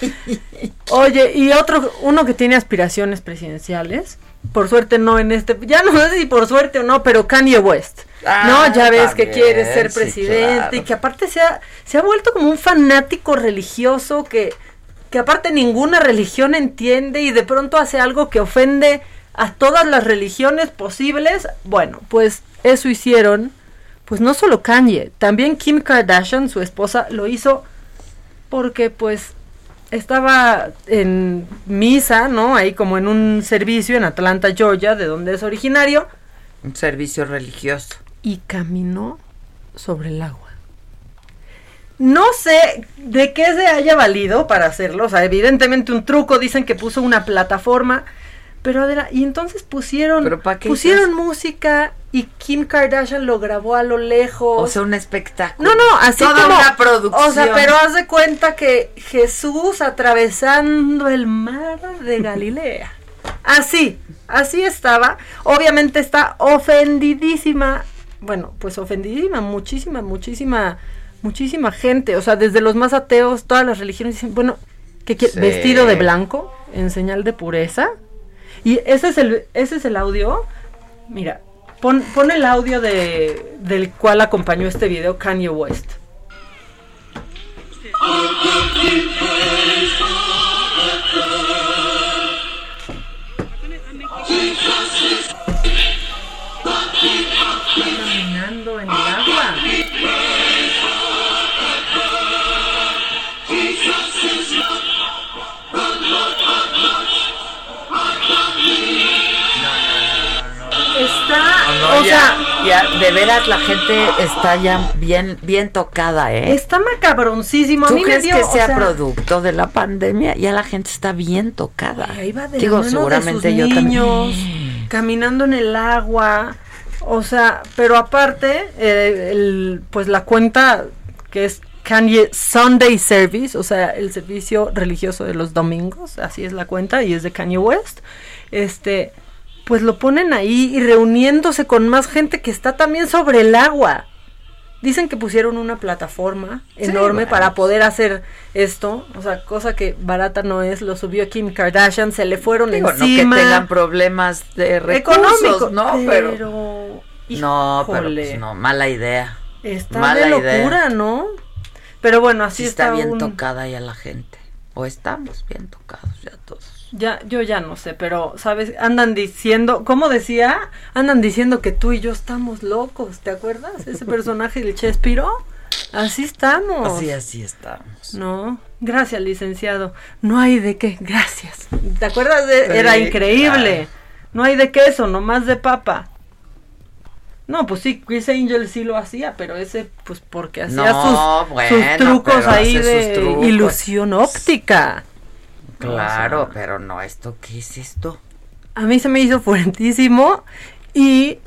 Oye, y otro, uno que tiene aspiraciones presidenciales. Por suerte no en este, ya no sé si por suerte o no, pero Kanye West. Ah, no, ya ves que quiere ser sí, presidente claro. y que aparte se ha, se ha vuelto como un fanático religioso que, que aparte ninguna religión entiende y de pronto hace algo que ofende a todas las religiones posibles. Bueno, pues eso hicieron, pues no solo Kanye, también Kim Kardashian, su esposa, lo hizo porque pues estaba en misa, ¿no? Ahí como en un servicio en Atlanta, Georgia, de donde es originario, Un servicio religioso. y caminó sobre el agua. No sé de qué se haya valido para hacerlo, o sea, evidentemente un truco, dicen que puso una plataforma, pero Adela, y entonces pusieron ¿Pero pa' qué pusieron música y Kim Kardashian lo grabó a lo lejos. O sea, un espectáculo. No, no, así Toda como una producción. O sea, pero haz de cuenta que Jesús atravesando el mar de Galilea. Así, así estaba. Obviamente está ofendidísima. Bueno, pues ofendidísima, muchísima, muchísima, muchísima gente. O sea, desde los más ateos, todas las religiones dicen, bueno, que Sí. vestido de blanco en señal de pureza. Y ese es el, ese es el audio. Mira, pon, pon el audio de, del cual acompañó este video Kanye West. O sea, ya, de veras la gente está ya bien, bien tocada, ¿eh? está macabroncísimo. A ¿Tú mí me crees dio, que sea, sea, producto de la pandemia? Ya la gente está bien tocada. Ahí va de Digo, seguramente de sus yo niños, también. caminando en el agua, o sea, pero aparte, eh, el, pues la cuenta que es Kanye Sunday Service, o sea, el servicio religioso de los domingos, así es la cuenta y es de Kanye West, este, pues lo ponen ahí y reuniéndose con más gente que está también sobre el agua. Dicen que pusieron una plataforma enorme bueno. para poder hacer esto, o sea, cosa que barata no es, lo subió Kim Kardashian, se le fueron Digo, no encima. que tengan problemas de recursos, económico, ¿no? Pero, pero no, pero pues no, mala idea. está mala de idea. locura, ¿no? Pero bueno, así Sí está, está, bien un- tocada ya la gente. O estamos bien tocados ya todos. Ya, yo ya no sé, pero, ¿sabes? Andan diciendo, ¿cómo decía? Andan diciendo que tú y yo estamos locos, ¿te acuerdas? Ese personaje del Chespiro. Así estamos. Así, así estamos. No, gracias, licenciado. No hay de qué, gracias. ¿Te acuerdas? De, Sí, era increíble. No hay de queso, nomás de papa. No, pues sí, Chris Angel sí lo hacía, pero ese, pues porque hacía No, sus, bueno, sus trucos ahí de sus trucos. ilusión óptica. Claro, pero no, ¿esto qué es esto? a mí se me hizo fuertísimo y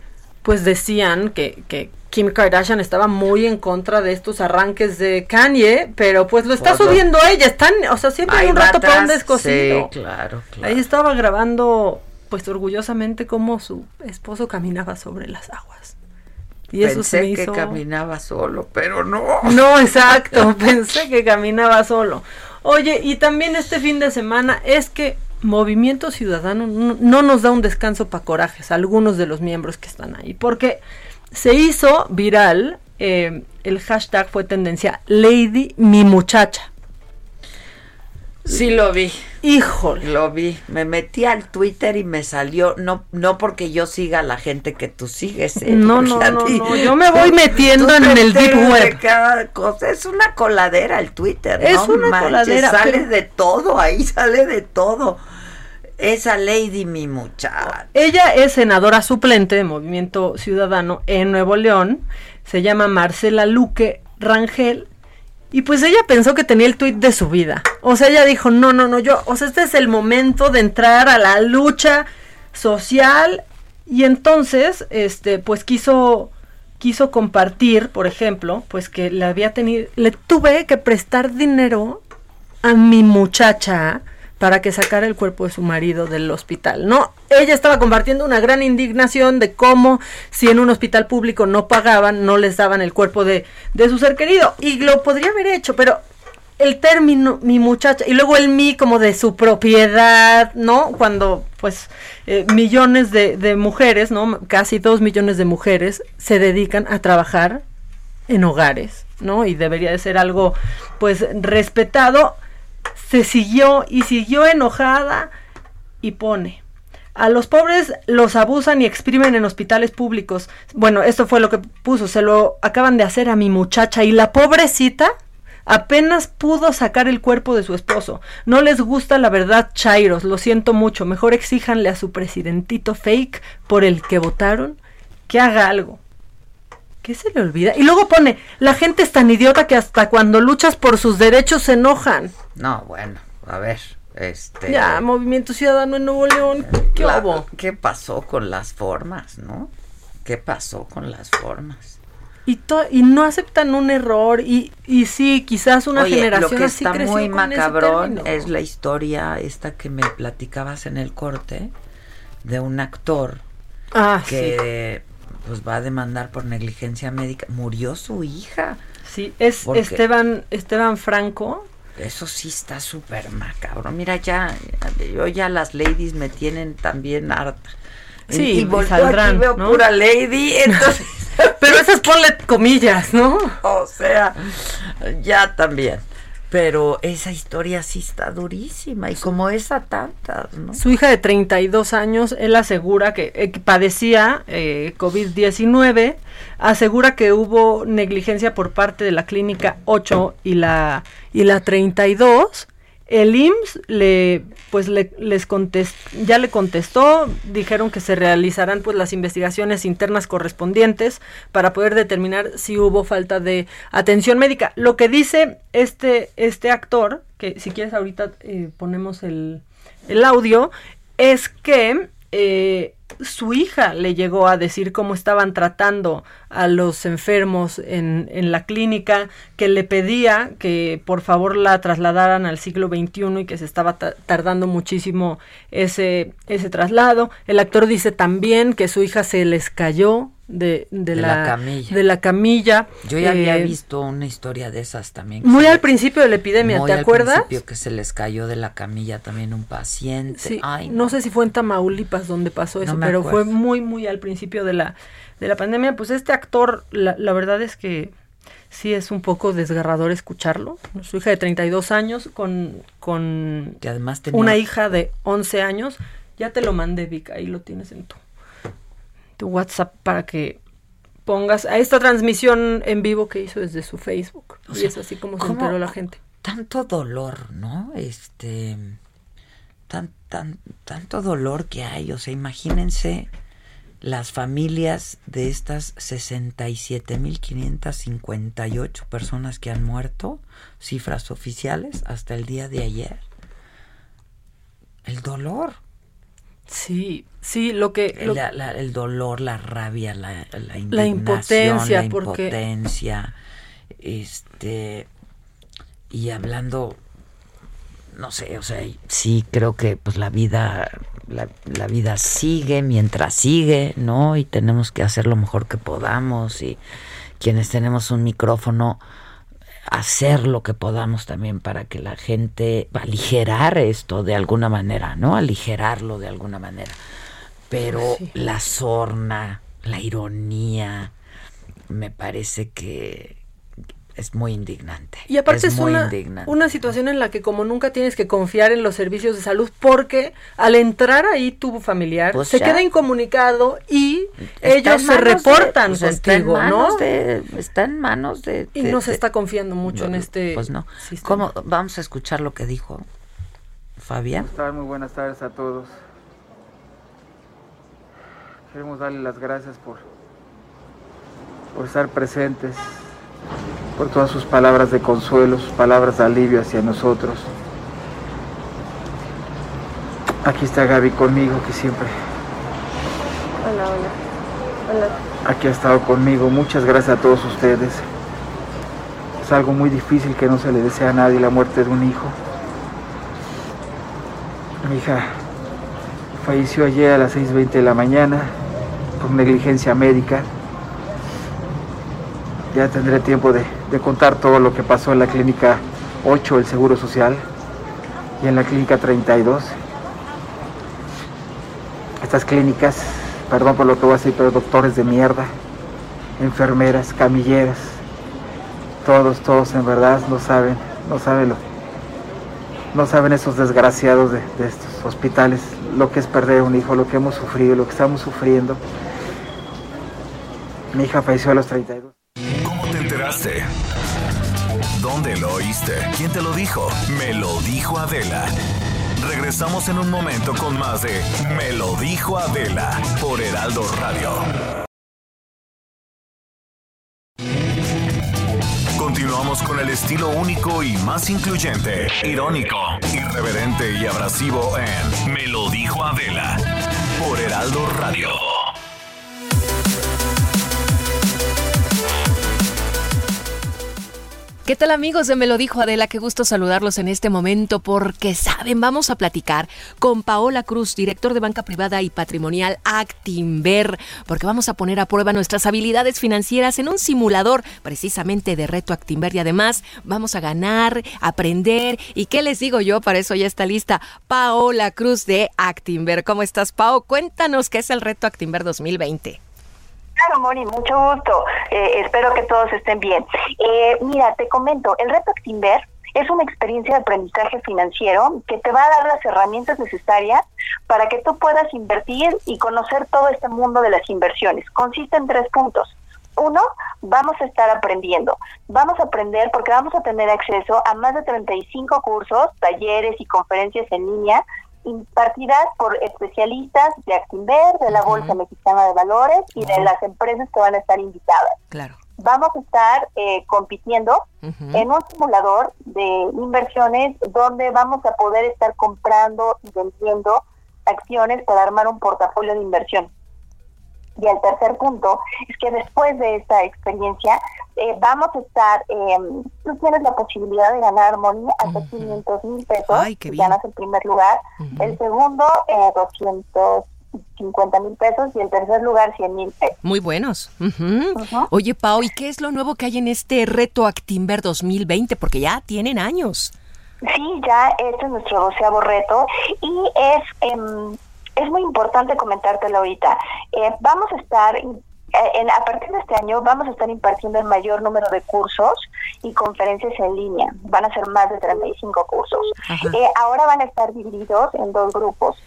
pues decían que, que Kim Kardashian estaba muy en contra de estos arranques de Kanye, pero pues lo está lo- subiendo ella, están, o sea, siempre hay un rato para un descosido. Sí, claro, claro. Ahí estaba grabando pues orgullosamente cómo su esposo caminaba sobre las aguas. Y eso se Pensé me que hizo... caminaba solo, pero no. No, exacto, pensé que caminaba solo. Oye, y también este fin de semana es que Movimiento Ciudadano no, no nos da un descanso para corajes algunos de los miembros que están ahí, porque se hizo viral, eh, el hashtag fue tendencia Lady Mi Muchacha. Sí lo vi. Híjole. Lo vi. Me metí al Twitter y me salió, no, no porque yo siga a la gente que tú sigues. ¿eh? No, no, no, no, yo me voy metiendo en el deep web. cada cosa. Es una coladera el Twitter. Es no una manches, coladera, Sale pero- de todo, ahí sale de todo. Esa lady, mi muchacha. Ella es senadora suplente de Movimiento Ciudadano en Nuevo León. Se llama Marcela Luque Rangel. Y pues ella pensó que tenía el tuit de su vida. O sea, ella dijo, no, no, no, yo, o sea, este es el momento de entrar a la lucha social. Y entonces, este, pues quiso, quiso compartir, por ejemplo, pues que le había tenido, le tuve que prestar dinero a mi muchacha para que sacara el cuerpo de su marido del hospital. No, ella estaba compartiendo una gran indignación de cómo si en un hospital público no pagaban, no les daban el cuerpo de, de su ser querido. Y lo podría haber hecho, pero el término mi muchacha y luego el mi como de su propiedad, ¿no? Cuando pues eh, millones de, de mujeres, ¿no? Casi dos millones de mujeres se dedican a trabajar en hogares, ¿no? Y debería de ser algo pues respetado. Se siguió y siguió enojada y pone. A los pobres los abusan y exprimen en hospitales públicos. Bueno, esto fue lo que puso. Se lo acaban de hacer a mi muchacha y la pobrecita apenas pudo sacar el cuerpo de su esposo. No les gusta la verdad, Chairos. Lo siento mucho. Mejor exíjanle a su presidentito fake por el que votaron que haga algo. ¿Qué se le olvida? Y luego pone, la gente es tan idiota que hasta cuando luchas por sus derechos se enojan. No, bueno, a ver, este... Ya, Movimiento Ciudadano en Nuevo León, ¿qué la- hubo? ¿Qué pasó con las formas, no? ¿Qué pasó con las formas? Y, to- y no aceptan un error y, y sí, quizás una Oye, generación lo que así está creció muy macabrón es la historia esta que me platicabas en el corte de un actor Ah, que pues va a demandar por negligencia médica. Murió su hija. Sí, es Esteban, Esteban Franco. Eso sí está súper macabro. Mira, ya, yo ya las ladies me tienen también harta. Sí, y, saldrán, aquí, veo ¿no? pura lady, entonces... Pero esas ponle comillas, ¿no? O sea, ya también. Pero esa historia sí está durísima y como esa tantas, ¿no? Su hija de 32 años, él asegura que, eh, padecía eh, COVID-19, asegura que hubo negligencia por parte de la clínica 8 y la, y la 32. El IMSS le, pues le, les contest, ya le contestó, dijeron que se realizarán pues las investigaciones internas correspondientes para poder determinar si hubo falta de atención médica. Lo que dice este, este actor, que si quieres ahorita eh, ponemos el, el audio, es que eh, su hija le llegó a decir cómo estaban tratando a los enfermos en, en la clínica, que le pedía que por favor la trasladaran al siglo XXI y que se estaba ta- tardando muchísimo ese, ese traslado. El actor dice también que su hija se les cayó de, de, De la camilla. de la camilla. Yo ya había Eh, visto una historia de esas también. Muy al principio de la epidemia, muy ¿te al acuerdas? principio que se les cayó de la camilla también un paciente. Sí, Ay, no. sé si fue en Tamaulipas donde pasó eso, pero fue muy, muy al principio de la, de la pandemia. Pues este actor, la, la verdad es que sí es un poco desgarrador escucharlo. Su hija de 32 años con, con Que además tenía- una hija de 11 años. Ya te lo mandé, Vic, ahí lo tienes en tu, tu WhatsApp para que pongas a esta transmisión en vivo que hizo desde su Facebook. O y es así como se ¿cómo- enteró la gente. tanto dolor, ¿no? Este, tan, tan, tanto dolor que hay. O sea, imagínense las familias de estas 67.558 personas que han muerto, cifras oficiales, hasta el día de ayer. El dolor. Sí, sí, lo que... lo- La- la- el dolor, la rabia, la, la indignación, La impotencia, la porque- impotencia, este, y hablando, no sé, o sea, sí creo que pues la vida, la, la vida sigue mientras sigue, ¿no? Y tenemos que hacer lo mejor que podamos y quienes tenemos un micrófono hacer lo que podamos también para que la gente aligerar esto de alguna manera, ¿no? Aligerarlo de alguna manera. Pero Sí. la sorna, la ironía, me parece que es muy indignante. Y aparte es, una, indignante. una situación en la que como nunca tienes que confiar en los servicios de salud porque al entrar ahí tu familiar Pues se ya. queda incomunicado y Está ellos se de- reportan pues contigo, ¿no? de- está en manos de... y de- no se está confiando mucho en este Pues no. sistema. ¿Cómo? Vamos a escuchar lo que dijo Fabián. Muy buenas tardes a todos. Queremos darle las gracias por, por estar presentes, por todas sus palabras de consuelo, sus palabras de alivio hacia nosotros. Aquí está Gaby conmigo, que siempre Hola, hola. Hola. aquí ha estado conmigo. Muchas gracias a todos ustedes. Es algo muy difícil que no se le desea a nadie la muerte de un hijo. Mi hija falleció ayer a las 6.20 de la mañana por negligencia médica. Ya tendré tiempo de, de contar todo lo que pasó en la clínica 8 del Seguro Social y en la clínica 32. Estas clínicas, perdón por lo que voy a decir, pero doctores de mierda, enfermeras, camilleras, todos, todos en verdad no saben, no saben lo, no saben esos desgraciados de, de estos hospitales, lo que es perder un hijo, lo que hemos sufrido, lo que estamos sufriendo. Mi hija falleció a los 32. ¿Dónde lo oíste? ¿Quién te lo dijo? Me lo dijo Adela. Regresamos en un momento con más de Me lo dijo Adela por Heraldo Radio. Continuamos con el estilo único y más incluyente, irónico, irreverente y abrasivo en Me lo dijo Adela por Heraldo Radio. ¿Qué tal amigos de Me lo dijo Adela? Qué gusto saludarlos en este momento porque saben, vamos a platicar con Paola Cruz, director de banca privada y patrimonial Actinver, porque vamos a poner a prueba nuestras habilidades financieras en un simulador precisamente de reto Actinver y además vamos a ganar, aprender y qué les digo yo, para eso ya está lista Paola Cruz de Actinver. ¿Cómo estás, Pao? Cuéntanos qué es el reto Actinver 2020. Claro, Moni, mucho gusto. Eh, espero que todos estén bien. Eh, mira, te comento, el reto Actinver es una experiencia de aprendizaje financiero que te va a dar las herramientas necesarias para que tú puedas invertir y conocer todo este mundo de las inversiones. Consiste en tres puntos. Uno, vamos a estar aprendiendo. Vamos a aprender porque vamos a tener acceso a más de 35 cursos, talleres y conferencias en línea impartidas por especialistas de Actinver, de la Bolsa Mexicana de Valores y de las empresas que van a estar invitadas. Claro. Vamos a estar eh, compitiendo en un simulador de inversiones donde vamos a poder estar comprando y vendiendo acciones para armar un portafolio de inversión. Y el tercer punto es que después de esta experiencia eh, vamos a estar, eh, tú tienes la posibilidad de ganar, Moni, hasta 500 mil pesos, Ay, qué bien. ganas el primer lugar, el segundo eh, 250 mil pesos y el tercer lugar 100 mil pesos. Muy buenos. Oye, Pau, ¿y qué es lo nuevo que hay en este reto Actimber 2020? Porque ya tienen años. Sí, ya este es nuestro doceavo reto y es em, es muy importante comentártelo ahorita. Eh, vamos a estar eh, en- a partir de este año vamos a estar impartiendo el mayor número de cursos y conferencias en línea. Van a ser más de 35 cursos. Eh, ahora van a estar divididos en dos grupos.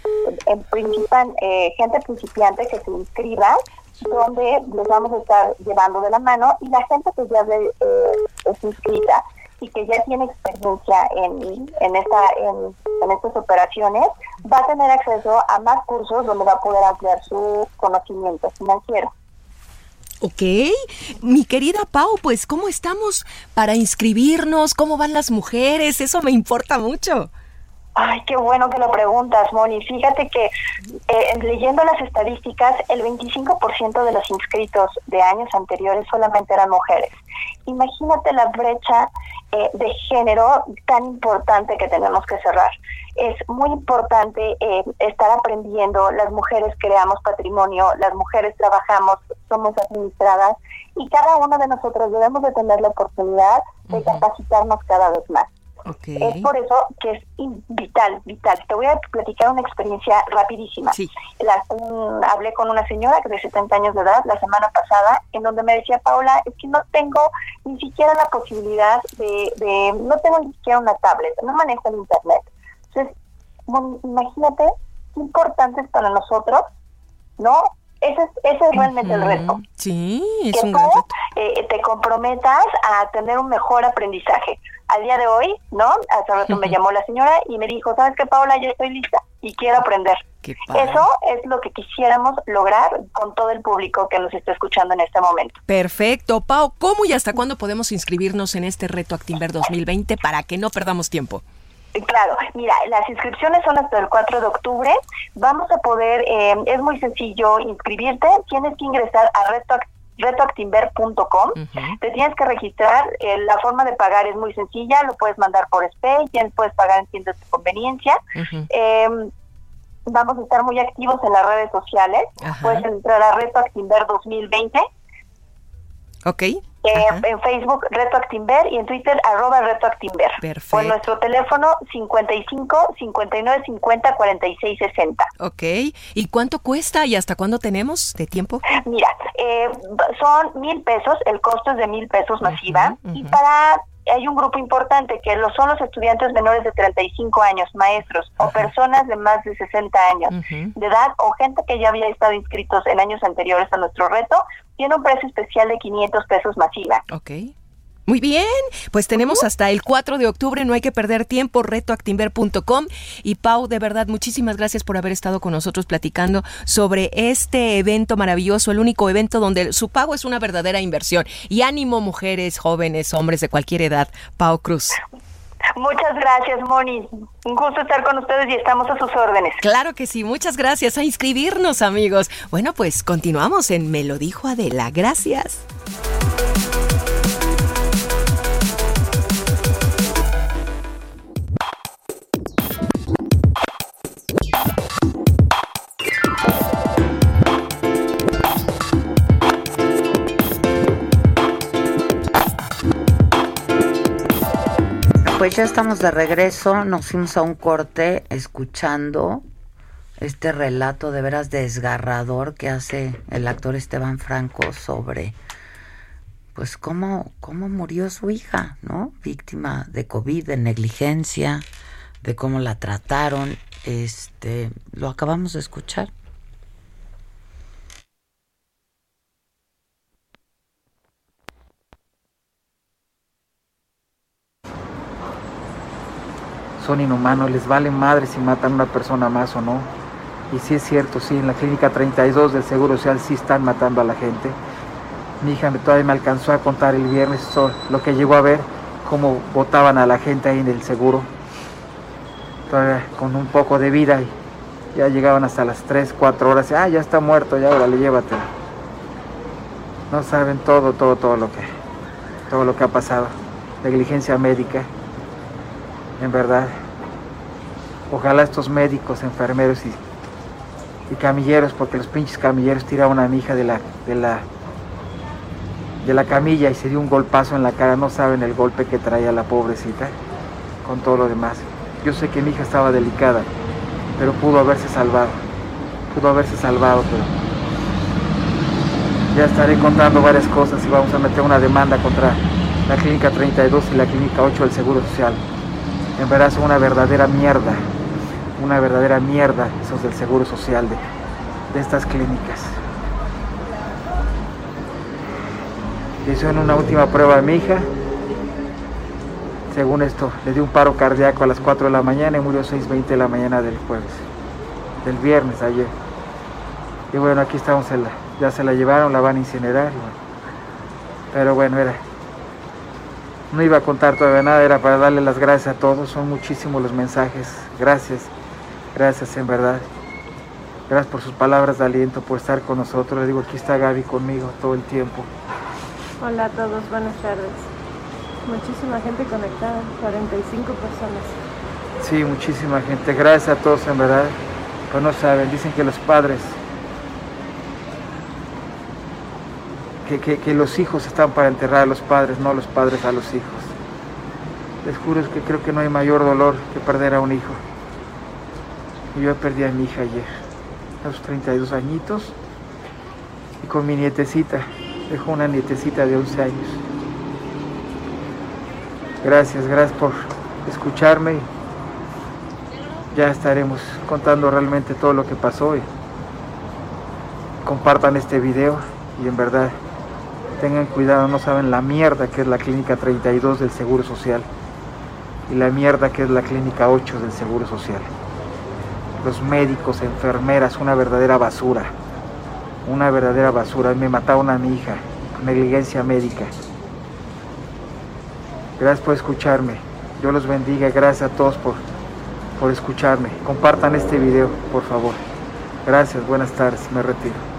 En principal, eh, gente principiante que se inscriba, donde les vamos a estar llevando de la mano, y la gente que ya de- eh, es inscrita y que ya tiene experiencia en, en, esta, en, en estas operaciones, va a tener acceso a más cursos donde va a poder ampliar su conocimiento financiero. Ok, mi querida Pau, pues ¿cómo estamos para inscribirnos? ¿Cómo van las mujeres? Eso me importa mucho. Ay, qué bueno que lo preguntas, Moni. Fíjate que eh, leyendo las estadísticas, el 25% de los inscritos de años anteriores solamente eran mujeres. Imagínate la brecha eh, de género tan importante que tenemos que cerrar. Es muy importante eh, estar aprendiendo. Las mujeres creamos patrimonio, las mujeres trabajamos, somos administradas y cada uno de nosotros debemos de tener la oportunidad de capacitarnos cada vez más. Es por eso que es vital, vital. Te voy a platicar una experiencia rapidísima. hablé con una señora que de 70 años de edad la semana pasada, en donde me decía, Paula, es que no tengo ni siquiera la posibilidad de, de no tengo ni siquiera una tablet, no manejo el internet. Entonces, imagínate qué importante es para nosotros, ¿no? Ese es, ese es realmente el reto. Sí, es que un tú, gran reto. eh, te comprometas a tener un mejor aprendizaje. Al día de hoy, ¿no? Hace rato me llamó la señora y me dijo, ¿sabes qué, Paula? Yo estoy lista y quiero aprender. Eso es lo que quisiéramos lograr con todo el público que nos está escuchando en este momento. Perfecto. Pau, ¿cómo y hasta cuándo podemos inscribirnos en este reto Actimber 2020 para que no perdamos tiempo? Claro, mira, las inscripciones son hasta el 4 de octubre. Vamos a poder, eh, es muy sencillo inscribirte. Tienes que ingresar a retoactimber.com. Te tienes que registrar. eh, la forma de pagar es muy sencilla. Lo puedes mandar por SPAY, puedes pagar en tiendas de conveniencia. Eh, vamos a estar muy activos en las redes sociales. Puedes entrar a Reto Actimber 2020. ¿Ok? Eh, en Facebook Reto Actimber y en Twitter arroba Reto Actimber. O en nuestro teléfono 55 59 50 46 60. Ok. ¿Y cuánto cuesta y hasta cuándo tenemos de tiempo? Mira, eh, son mil pesos, el costo es de mil pesos masiva y para hay un grupo importante que lo son los estudiantes menores de 35 años, maestros o personas de más de 60 años de edad o gente que ya había estado inscritos en años anteriores a nuestro reto, tiene un precio especial de 500 pesos masiva. Muy bien, pues tenemos hasta el 4 de octubre, no hay que perder tiempo, retoactimber.com. Y Pau, de verdad, muchísimas gracias por haber estado con nosotros platicando sobre este evento maravilloso, el único evento donde su pago es una verdadera inversión. Y ánimo, mujeres, jóvenes, hombres de cualquier edad. Pau Cruz. Muchas gracias, Moni. Un gusto estar con ustedes y estamos a sus órdenes. Claro que sí, muchas gracias. A inscribirnos, amigos. Bueno, pues continuamos en Me lo dijo Adela. Gracias. Pues ya estamos de regreso, nos fuimos a un corte escuchando este relato de veras desgarrador que hace el actor Esteban Franco sobre pues cómo, cómo murió su hija, ¿no? Víctima de COVID, de negligencia, de cómo la trataron. Este, lo acabamos de escuchar. Son inhumanos, les vale madre si matan a una persona más o no. Y sí es cierto, sí, en la clínica 32 del Seguro Social sí están matando a la gente. Mi hija todavía me alcanzó a contar el viernes lo que llegó a ver, cómo votaban a la gente ahí en el seguro. Todavía con un poco de vida y ya llegaban hasta las 3, 4 horas. Ah, ya está muerto, ya órale, llévatelo. No saben todo, todo, todo lo que, todo lo que ha pasado. Negligencia médica, en verdad. Ojalá estos médicos, enfermeros y, camilleros, porque los pinches camilleros tiraron a mi hija de la, de la, de la camilla y se dio un golpazo en la cara. No saben el golpe que traía la pobrecita con todo lo demás. Yo sé que mi hija estaba delicada, pero pudo haberse salvado. Pudo haberse salvado, pero ya estaré contando varias cosas y vamos a meter una demanda contra la clínica 32 y la clínica 8 del Seguro Social. En verdad son una verdadera mierda, una verdadera mierda esos del Seguro Social de, de estas clínicas. Hicieron una última prueba a mi hija. Según esto, le dio un paro cardíaco a las 4 de la mañana y murió a 6.20 de la mañana del jueves, del viernes ayer. Y bueno, aquí estamos, en la- ya se la llevaron, la van a incinerar. Pero bueno, era, no iba a contar todavía nada, era para darle las gracias a todos. Son muchísimos los mensajes. Gracias, gracias en verdad. Gracias por sus palabras de aliento, por estar con nosotros. Le digo, aquí está Gaby conmigo todo el tiempo. Hola a todos, buenas tardes. Muchísima gente conectada, 45 personas. Sí, muchísima gente. Gracias a todos en verdad. Pues no saben, dicen que los padres, que, los hijos están para enterrar a los padres, no los padres a los hijos. Les juro que creo que no hay mayor dolor que perder a un hijo. Yo perdí a mi hija ayer, a sus 32 añitos, y con mi nietecita, dejó una nietecita de 11 años. Gracias, gracias por escucharme. Ya estaremos contando realmente todo lo que pasó. Y compartan este video y en verdad tengan cuidado, no saben la mierda que es la clínica 32 del Seguro Social y la mierda que es la clínica 8 del Seguro Social. Los médicos, enfermeras, una verdadera basura. Una verdadera basura. Me mataron a mi hija, negligencia médica. Gracias por escucharme. Dios los bendiga. Gracias a todos por, por escucarme. Compartan este video, por favor. Gracias, buenas tardes. Me retiro.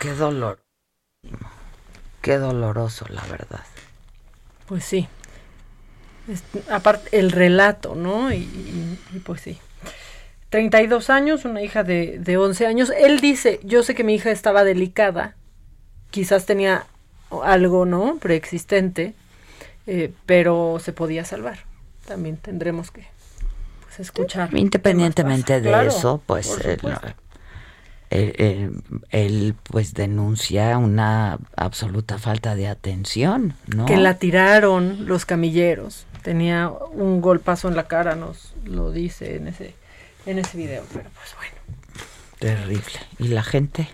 Qué dolor. Qué doloroso, la verdad. Pues sí. aparte, el relato, ¿no? Y, pues sí. 32 años, una hija de, de 11 años. Él dice, yo sé que mi hija estaba delicada, quizás tenía algo, ¿no? Preexistente, eh, pero se podía salvar. También tendremos que pues, escuchar. Independientemente de eso, pues él, pues denuncia una absoluta falta de atención, ¿no? Que la tiraron los camilleros. Tenía un golpazo en la cara, nos lo dice en ese, en ese video, pero pues bueno. Terrible. ¿Y la gente?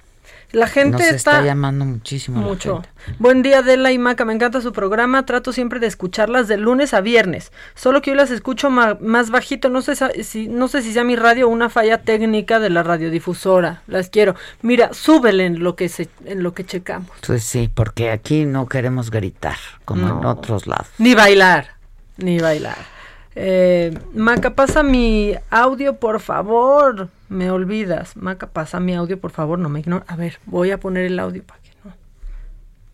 La gente está, llamando muchísimo. Mucho. Buen día, Adela y Maca. Me encanta su programa. Trato siempre de escucharlas de lunes a viernes. Solo que hoy las escucho más bajito. No sé si, no sé si sea mi radio o una falla técnica de la radiodifusora. Las quiero. Mira, súbele en lo que se, en lo que checamos. Pues sí, porque aquí no queremos gritar como en otros lados. Ni bailar. Ni bailar. Eh, Maca, pasa mi audio, por favor. Me olvidas. Maca, pasa mi audio, por favor. No me ignores. A ver, voy a poner el audio para que no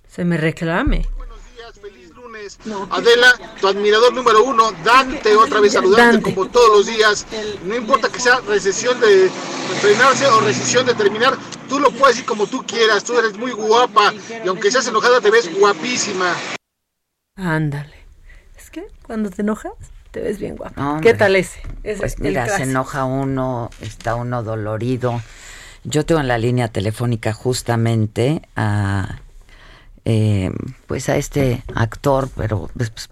se me reclame. Buenos días, feliz lunes. Adela, tu admirador número uno, Dante, otra vez saludarte como todos los días. No importa que sea recesión de frenarse o recesión de terminar, tú lo puedes decir como tú quieras. Tú eres muy guapa y aunque seas enojada, te ves guapísima. Ándale. Es que cuando te enojas te ves bien guapo. ¿Qué tal ese? pues mira, se enoja uno, está uno dolorido. Yo tengo en la línea telefónica justamente a, eh, pues a este actor, pero pues, pues,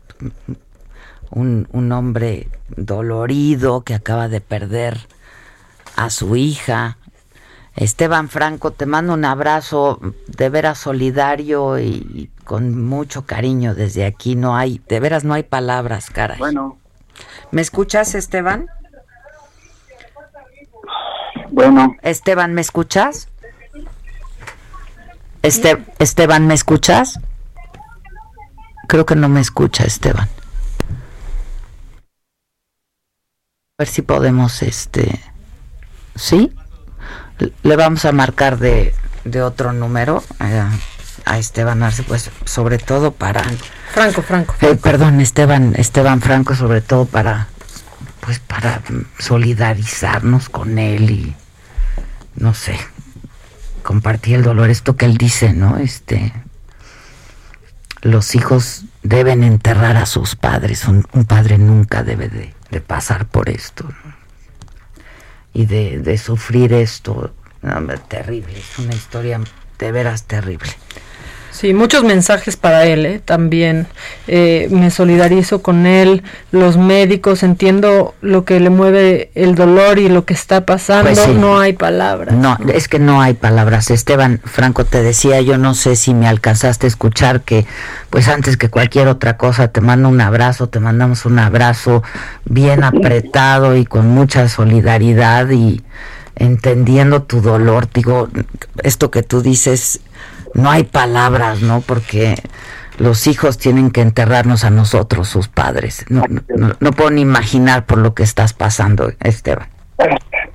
un, un hombre dolorido que acaba de perder a su hija. Esteban Franco, te mando un abrazo de veras solidario y con mucho cariño desde aquí. No hay, de veras no hay palabras, caray. Bueno, ¿Me escuchas, Esteban? Bueno. Esteban, ¿me escuchas? Este, Esteban, ¿me escuchas? Creo que no me escucha, Esteban. A ver si podemos, este, ¿sí? Le vamos a marcar de, de otro número a, a Esteban Arce, pues sobre todo para Franco, Franco. Eh, perdón, Esteban, Esteban Franco, sobre todo para, pues para solidarizarnos con él y, no sé, compartir el dolor. Esto que él dice, ¿no? Este, los hijos deben enterrar a sus padres. Un, padre nunca debe de, pasar por esto y de, de, sufrir esto. terrible, es una historia de veras terrible. Sí, muchos mensajes para él, ¿eh? también eh, me solidarizo con él, los médicos, entiendo lo que le mueve el dolor y lo que está pasando, pues no hay palabras. No, es que no hay palabras. Esteban Franco te decía, yo no sé si me alcanzaste a escuchar que, pues antes que cualquier otra cosa, te mando un abrazo, te mandamos un abrazo bien apretado y con mucha solidaridad y entendiendo tu dolor. Digo, esto que tú dices no hay palabras, ¿no? Porque los hijos tienen que enterrarnos a nosotros, sus padres. No, no, puedo ni imaginar por lo que estás pasando, Esteban.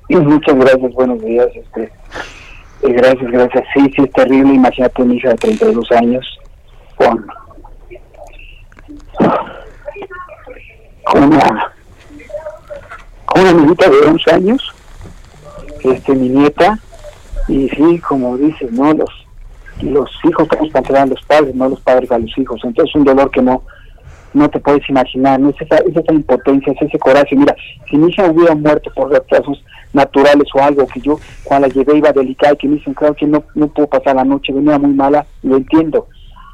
Muchas gracias, buenos días. Este, eh, gracias, gracias. Sí, sí, es terrible. Imagínate una hija de 32 años con, con una, con una niñita de 11 años, este, mi nieta, y sí, como dices, ¿no? Los, los hijos tenemos que entregar a los padres, no los padres a los hijos. Entonces es un dolor que no no te puedes imaginar, ¿no? es, esa, es esa impotencia, es ese coraje. Mira, si mi hija hubiera muerto por retrasos naturales o algo que yo cuando la llevé iba delicada y que me dicen, claro que no, no puedo pasar la noche, venía muy mala, lo entiendo.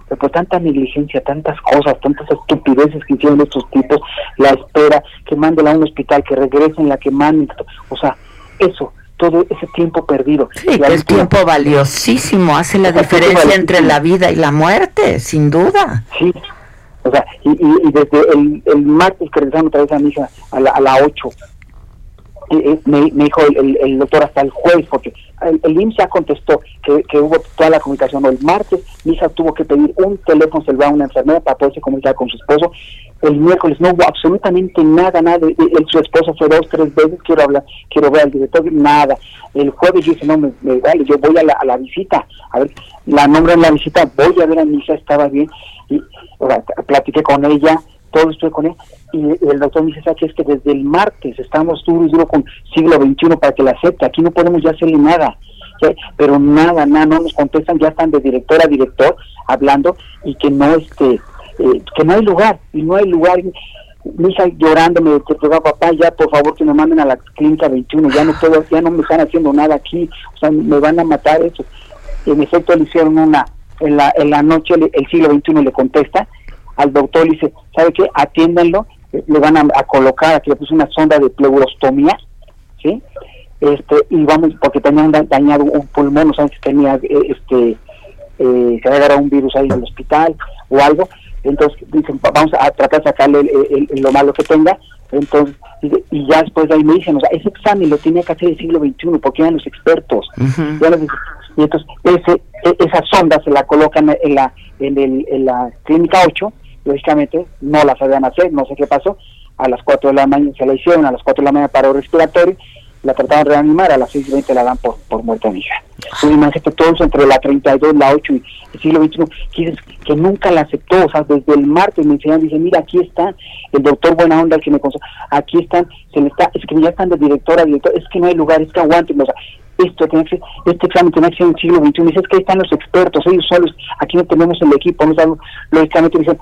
Pero por tanta negligencia, tantas cosas, tantas estupideces que hicieron estos tipos, la espera, que manden a un hospital, que regresen, la que manden, o sea, eso, todo ese tiempo perdido. Sí, que es tiempo valiosísimo, hace la diferencia entre la vida y la muerte, sin duda. Sí, o sea, y, y, desde el, el martes que regresaron otra vez a mi hija a la, a la 8, me, dijo el, doctor hasta el jueves, porque el, el ya contestó que, hubo toda la comunicación. El martes mi hija tuvo que pedir un teléfono celular a una enfermera para poderse comunicar con su esposo. El miércoles no hubo absolutamente nada, nada. El, su esposo fue dos, tres veces, quiero hablar, quiero ver al director, nada. El jueves yo dije, no, me, vale, yo voy a la, visita, a ver, la nombre en la visita, voy a ver a mi hija, estaba bien. Y platiqué con ella, todo estoy con él. Y el doctor me dice, ¿sabes es que desde el martes estamos duro y duro con siglo XXI para que la acepte, aquí no podemos ya hacerle nada, pero nada, nada, no nos contestan, ya están de director a director hablando y que no, este, eh, que no hay lugar, y no hay lugar, mi hija llorando me dijo, papá, ya por favor que me manden a la clínica 21, ya no puedo, ya no me están haciendo nada aquí, o sea, me van a matar eso. En efecto le hicieron una, en la, en la noche el siglo XXI le contesta, al doctor le dice, ¿sabe qué? Atiéndanlo, le van a, colocar, aquí le puse una sonda de pleurostomía, ¿sí? Este, y vamos, porque tenía dañado un pulmón, o sea, que tenía, eh, este, eh, se había agarrado un virus ahí en el hospital o algo, entonces dicen, vamos a tratar de sacarle lo malo que tenga, entonces, y, ya después de ahí me dicen, o sea, ese examen lo tenía que hacer el siglo XXI, porque eran los expertos, y entonces ese, e, esa sonda se la colocan en la, en, el, en la clínica 8, lógicamente no la sabían hacer, no sé qué pasó, a las 4 de la mañana se la hicieron, a las 4 de la mañana paró respiratorio, la trataban de reanimar, a las 6 y 20 la dan por, por muerta mi hija. Entonces imagínate todo eso entre la 32, la 8 y el siglo XXI, que, que nunca la aceptó, o sea, desde el martes me enseñan, dice, mira, aquí está el doctor Buena Onda, el que me consulta, aquí están, se le está, es que ya están de directora director, es que no hay lugar, es que aguanten, o sea, esto tiene que este examen tiene que ser en el siglo XXI, dice, es que ahí están los expertos, ellos solos, aquí no tenemos el equipo, no sabemos, lógicamente dicen,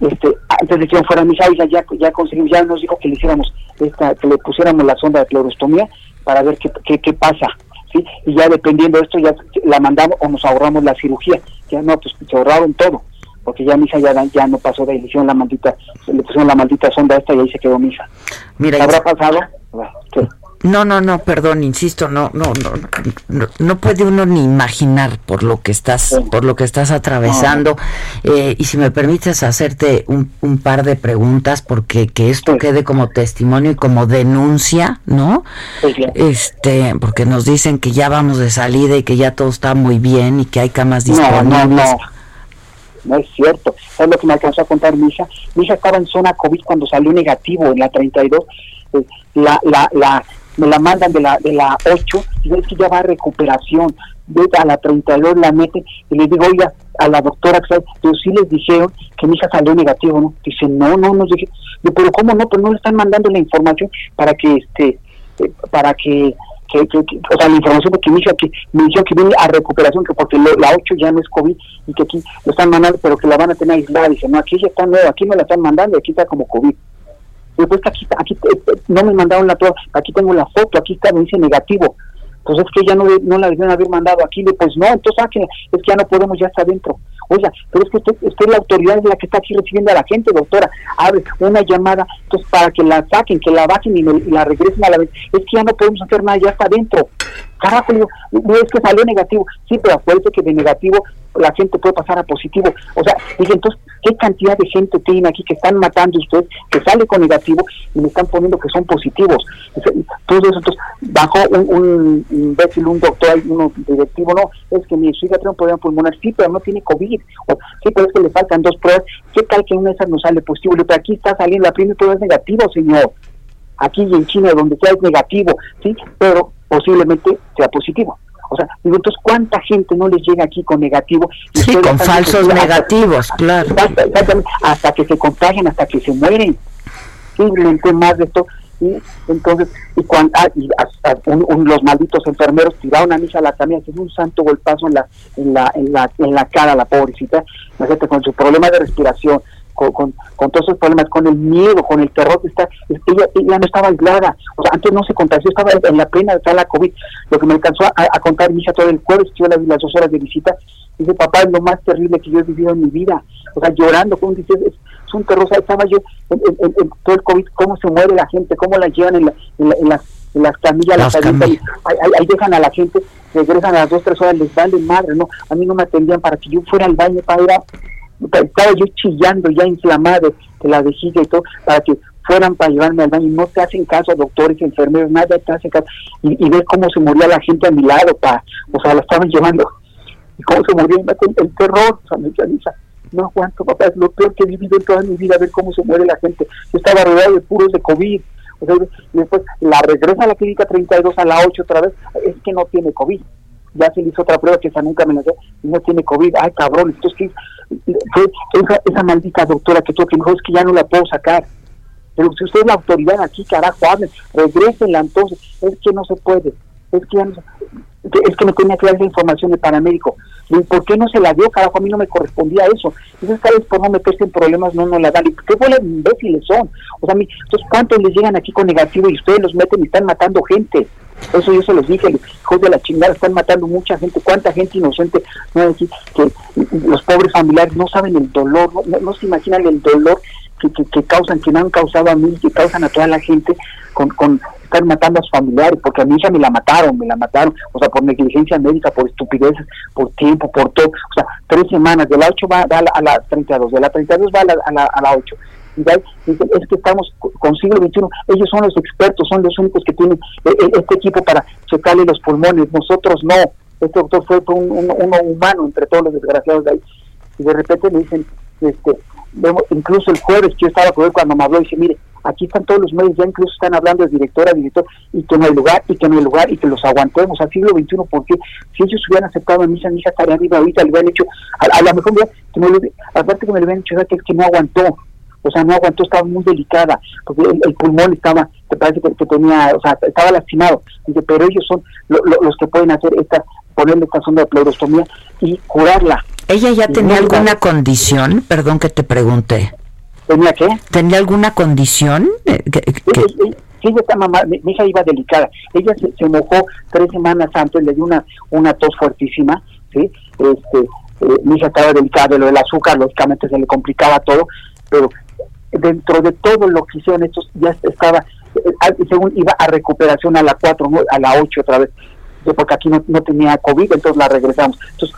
este, antes de que yo fuera mi hija, ya, ya conseguimos, ya nos dijo que le hiciéramos esta, que le pusiéramos la sonda de clorostomía para ver qué, qué, qué pasa, ¿sí? Y ya dependiendo de esto, ya la mandamos o nos ahorramos la cirugía, ya no, pues se ahorraron todo, porque ya mi hija ya, ya no pasó de edición la maldita, le pusieron la maldita sonda esta y ahí se quedó mi hija. Mira, ¿Habrá pasado? No, no, no, perdón, insisto, no, no, no, no, puede uno ni imaginar por lo que estás, por lo que estás atravesando. Eh, y si me permites hacerte un, un, par de preguntas, porque que esto quede como testimonio y como denuncia, ¿no? Este, porque nos dicen que ya vamos de salida y que ya todo está muy bien y que hay camas disponibles. No, no, no. No es cierto. Es lo que me alcanzó a contar mi hija. Mi hija estaba en zona COVID cuando salió negativo en la 32. Eh, la, la, la me la mandan de la de la 8 y ves que ya va a recuperación vete a la 32 la meten y le digo oiga a la doctora pero sí les dijeron que mi hija salió negativo no dice no no no dije pero cómo no pero no le están mandando la información para que este eh, para que que, o sea, la información de que mi hija que me dijeron que viene a recuperación, que porque la 8 ya no es COVID y que aquí lo están mandando, pero que la van a tener aislada. Dice, no, aquí ya está nueva, aquí me la están mandando y aquí está como COVID. Después aquí, aquí eh, no me mandaron la prueba, aquí tengo la foto, aquí está, me dice negativo. Pues es que ya no, no la deben haber mandado aquí, pues no, entonces ah, es que ya no podemos, ya está adentro. Oiga, pero es que usted, usted la autoridad es la que está aquí recibiendo a la gente, doctora. Abre una llamada, entonces para que la saquen, que la bajen y, la regresen a la vez. Es que ya no podemos hacer nada, ya está adentro. Carajo, digo, es que salió negativo. Sí, pero acuérdate que de negativo la gente puede pasar a positivo. O sea, dije, entonces, ¿qué cantidad de gente tiene aquí que están matando ustedes, que sale con negativo y me están poniendo que son positivos? Todo eso, bajó un, imbécil, un doctor, uno directivo, no, es que mi hija tiene un problema pulmonar, sí, pero no tiene COVID, o, sí, pero es que le faltan dos pruebas, ¿qué tal que una de esas no sale positivo? Pero aquí está saliendo, la primera prueba es negativo, señor. Aquí en China, donde sea es negativo, sí, pero posiblemente sea positivo. O sea, digo, entonces, ¿cuánta gente no les llega aquí con negativo? sí, con falsos negativos, claro. Hasta, que se contagian, hasta que se mueren. Simplemente más de esto, y entonces y cuando ah, y los malditos enfermeros tiraron a misa a la camilla es un santo golpazo en la en la en la en la cara la pobrecita con su problema de respiración con, con, todos esos problemas, con el miedo, con el terror que está, ella, ella no estaba aislada, o sea, antes no se contagió, estaba en la pena de la COVID. Lo que me alcanzó a, contar mi hija todo el jueves, que yo la las dos horas de visita, dice, papá, es lo más terrible que yo he vivido en mi vida, o sea, llorando, como dice, es, un terror, o sea, estaba yo en, todo el COVID, cómo se muere la gente, cómo la llevan en, en, las, en las camillas, las ahí, ahí, dejan a la gente, regresan a las dos, tres horas, les de madre, ¿no? A mí no me atendían para que yo fuera al baño para ir a estaba yo chillando ya inflamado de la vejiga y todo, para que fueran para llevarme al baño, no te hacen caso doctores, enfermeros, nada te hacen caso, y, ver cómo se moría la gente a mi lado, pa, o sea, la estaban llevando, y cómo se moría el terror, o sea, me decía, no aguanto, papá, es lo peor que he vivido en toda mi vida, ver cómo se muere la gente, yo estaba rodeado de puros de COVID, o sea, y después la regresa a la clínica 32 a la 8 otra vez, es que no tiene COVID, ya se le hizo otra prueba que esa nunca me la dio, y no tiene COVID, ay cabrón, entonces fue esa, esa maldita doctora que tuvo que dijo, es que ya no la puedo sacar. Pero si usted es la autoridad aquí, carajo, hablen, regresenla entonces. Es que no se puede. Es que ya no es que no tenía que dar esa información de paramédico. ¿Y por qué no se la dio? Carajo, a mí no me correspondía eso. Entonces, cada vez por no meterse en problemas, no no la dan. ¿Y qué buenos imbéciles son? O sea, entonces, ¿cuántos les llegan aquí con negativo y ustedes los meten y están matando gente? Eso yo se los dije, hijos de la chingada están matando mucha gente. ¿Cuánta gente inocente? No que los pobres familiares no saben el dolor, no, se imaginan el dolor que, causan, que me han causado a mí, que causan a toda la gente con, con estar matando a sus familiares, porque a mi hija me la mataron, me la mataron, o sea, por negligencia médica, por estupideces, por tiempo, por todo. O sea, tres semanas, de la 8 va, a, la, 32, de la 32 va a la, a la, a la 8 es que estamos con siglo XXI, ellos son los expertos, son los únicos que tienen eh, eh, este equipo para checarle los pulmones, nosotros no, este doctor fue un, uno humano entre todos los desgraciados de ahí, y de repente me dicen, este, incluso el jueves yo estaba con él cuando me habló, dice, mire, aquí están todos los medios, ya incluso están hablando de directora, director, y que no hay lugar, y que no hay lugar, y que los aguantemos al siglo XXI, porque si ellos hubieran aceptado a misa, mi hija estaría arriba ahorita, le hubieran hecho, a, lo mejor, que me, aparte que me lo hubieran hecho, que, que no aguantó, o sea, no aguantó, estaba muy delicada, porque el, pulmón estaba, te parece que, tenía, o sea, estaba lastimado, dice, pero ellos son los que pueden hacer esta, ponerle esta sonda de pleurostomía y curarla. ¿Ella ya tenía alguna condición? Perdón que te pregunte. ¿Tenía qué? ¿Tenía alguna condición? Eh, sí, esta mamá, mi, hija iba delicada. Ella se, mojó tres semanas antes, le dio una, una tos fuertísima, ¿sí? Este, eh, mi hija estaba delicada de lo del azúcar, lógicamente se le complicaba todo, pero dentro de todo lo que hicieron estos, ya estaba, eh, según iba a recuperación a la 4, a la 8 otra vez, porque aquí no, tenía COVID, entonces la regresamos. Entonces,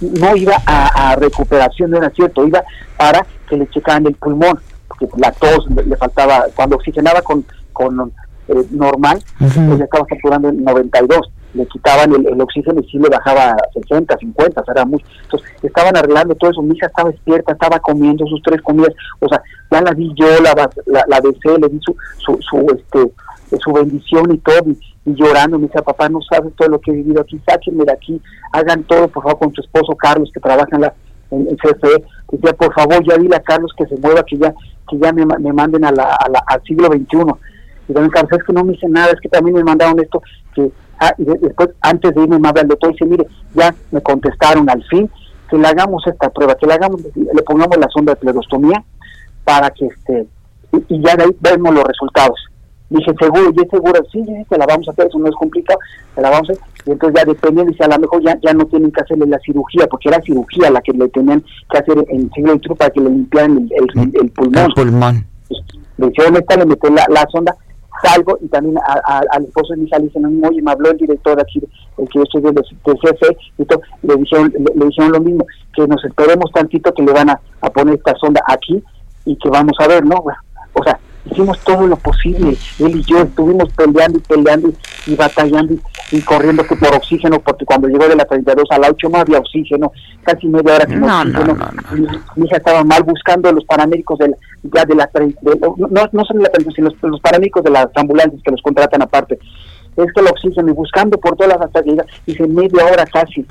no iba a, recuperación, no era cierto, iba para que le checaran el pulmón, porque la tos le, faltaba, cuando oxigenaba con, con eh, normal, pues ya estaba saturando en 92 le quitaban el, oxígeno y sí le bajaba a 60, 50, era mucho. Entonces, estaban arreglando todo eso. Mi hija estaba despierta, estaba comiendo sus tres comidas. O sea, ya la vi yo, la, la, la besé, le di su, su, su, este, su bendición y todo. Y, llorando, me dice, papá, no sabes todo lo que he vivido aquí, sáquenme de aquí, hagan todo, por favor, con tu esposo Carlos, que trabaja en la en, CFE. Decía, por favor, ya dile a Carlos que se mueva, que ya que ya me, me manden a la, a la, al siglo XXI. Y también, Carlos, es que no me dice nada, es que también me mandaron esto, que Ah, y después, antes de irme, me habla el doctor y dice, mire, ya me contestaron al fin, que le hagamos esta prueba, que le hagamos, le pongamos la sonda de plerostomía para que este, y, ya de ahí vemos los resultados. Dije, seguro, y es seguro, sí, sí, te la vamos a hacer, eso no es complicado, te la vamos a hacer. Y entonces ya dependiendo, dice, a lo mejor ya, ya no tienen que hacerle la cirugía, porque era cirugía la que le tenían que hacer en siglo XXI para que le limpiaran el, el, pulmón. El pulmón. Le hicieron esta, le metió la, la sonda, salgo y también al esposo de mi hija le dicen, oye, me habló el director aquí, el que yo estoy de, CFE, y todo, le dijeron, le, dijeron lo mismo, que nos esperemos tantito que le van a, poner esta sonda aquí y que vamos a ver, ¿no? O sea, hicimos todo lo posible, él y yo estuvimos peleando y peleando y, batallando y, corriendo que por oxígeno, porque cuando llegó de la 32 a la 8 no había oxígeno, casi media hora sin no, oxígeno, mi, hija estaba mal buscando los paramédicos de la, ya de la no, no solo la 32, sino los, paramédicos de las ambulancias que los contratan aparte, es que el oxígeno y buscando por todas las hasta dice media hora casi,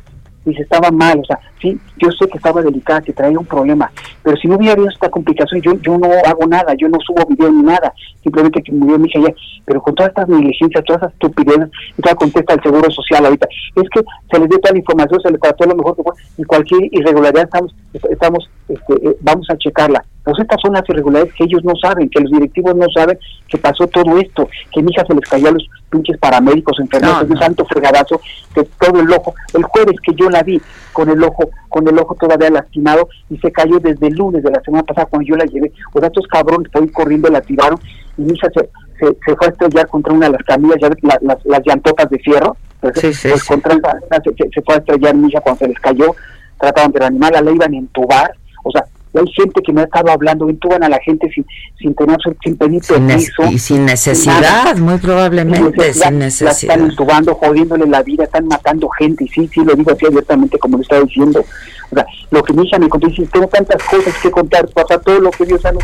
dice, estaba mal, o sea, sí, yo sé que estaba delicada, que traía un problema, pero si no hubiera habido esta complicación, yo, yo no hago nada, yo no subo video ni nada, simplemente que murió mi hija ya, pero con todas estas negligencias, todas estas estupideces, entonces contesta el Seguro Social ahorita, es que se les dio toda la información, se les trató lo mejor que fue, y cualquier irregularidad estamos, estamos este, eh, vamos a checarla. Pues estas son las irregularidades que ellos no saben, que los directivos no saben que pasó todo esto, que mi hija se les cayó a los pinches paramédicos, enfermeros, un santo fregadazo, que todo el ojo, el jueves que yo la vi con el ojo, con el ojo todavía lastimado y se cayó desde el lunes de la semana pasada cuando yo la llevé. O sea, estos cabrones fue corriendo, la tiraron y mi hija se, se, fue a estrellar contra una de las camillas, ya las, las llantotas de fierro, pues, pues contra se, fue a estrellar mi hija cuando se les cayó, trataban de reanimarla, la iban a entubar, o sea, hay gente que me ha estado hablando, intuban a la gente sin, sin tener, sin pedir permiso. y sin necesidad, muy probablemente, sin necesidad. La están intubando, jodiéndole la vida, están matando gente, y sí, sí, lo digo así abiertamente como lo estaba diciendo. O sea, lo que mi hija me contó, dice, tengo tantas cosas que contar, pasar todo lo que Dios ha nos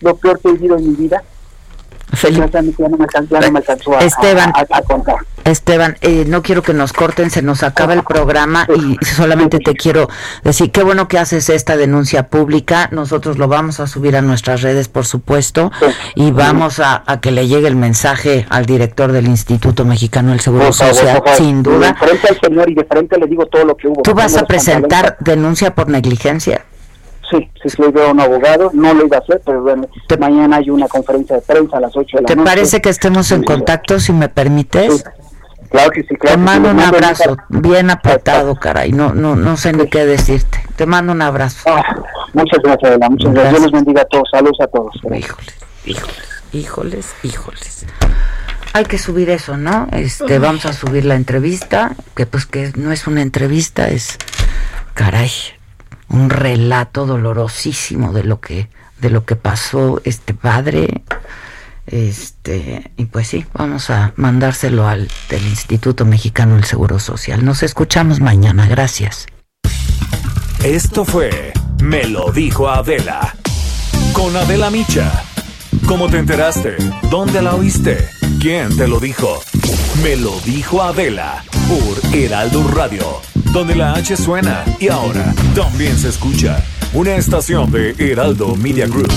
lo peor que he vivido en mi vida, Esteban, Esteban, eh, no quiero que nos corten, se nos acaba el programa y solamente te quiero decir, qué bueno que haces esta denuncia pública, nosotros lo vamos a subir a nuestras redes, por supuesto, y vamos a, que le llegue el mensaje al director del Instituto Mexicano del Seguro Social, sin duda. señor y de frente le digo todo lo que hubo. ¿Tú vas a presentar denuncia por negligencia? Sí, sí, sí, veo a un abogado, no lo iba a hacer, pero bueno, mañana hay una conferencia de prensa a las 8 de la noche. ¿Te parece que estemos en contacto, si me permites? Claro que sí, claro. Te mando un abrazo, bien apretado, caray, no, no, no sé ni qué decirte. Te mando un abrazo. Ah, muchas gracias, Adela, muchas gracias. Dios los bendiga a todos, saludos a todos. Híjoles, híjoles, híjoles, híjoles. Hay que subir eso, ¿no? Este, vamos a subir la entrevista, que pues que no es una entrevista, es, caray, un relato dolorosísimo de lo que de lo que pasó este padre. Este y pues sí vamos a mandárselo al del Instituto Mexicano del Seguro Social. Nos escuchamos mañana. Gracias. Esto fue me lo dijo Adela. Con Adela Micha. ¿Cómo te enteraste? ¿Dónde la oíste? ¿Quién te lo dijo? Me lo dijo Adela por Heraldo Radio donde la H suena y ahora también se escucha. Una estación de Heraldo Media Group.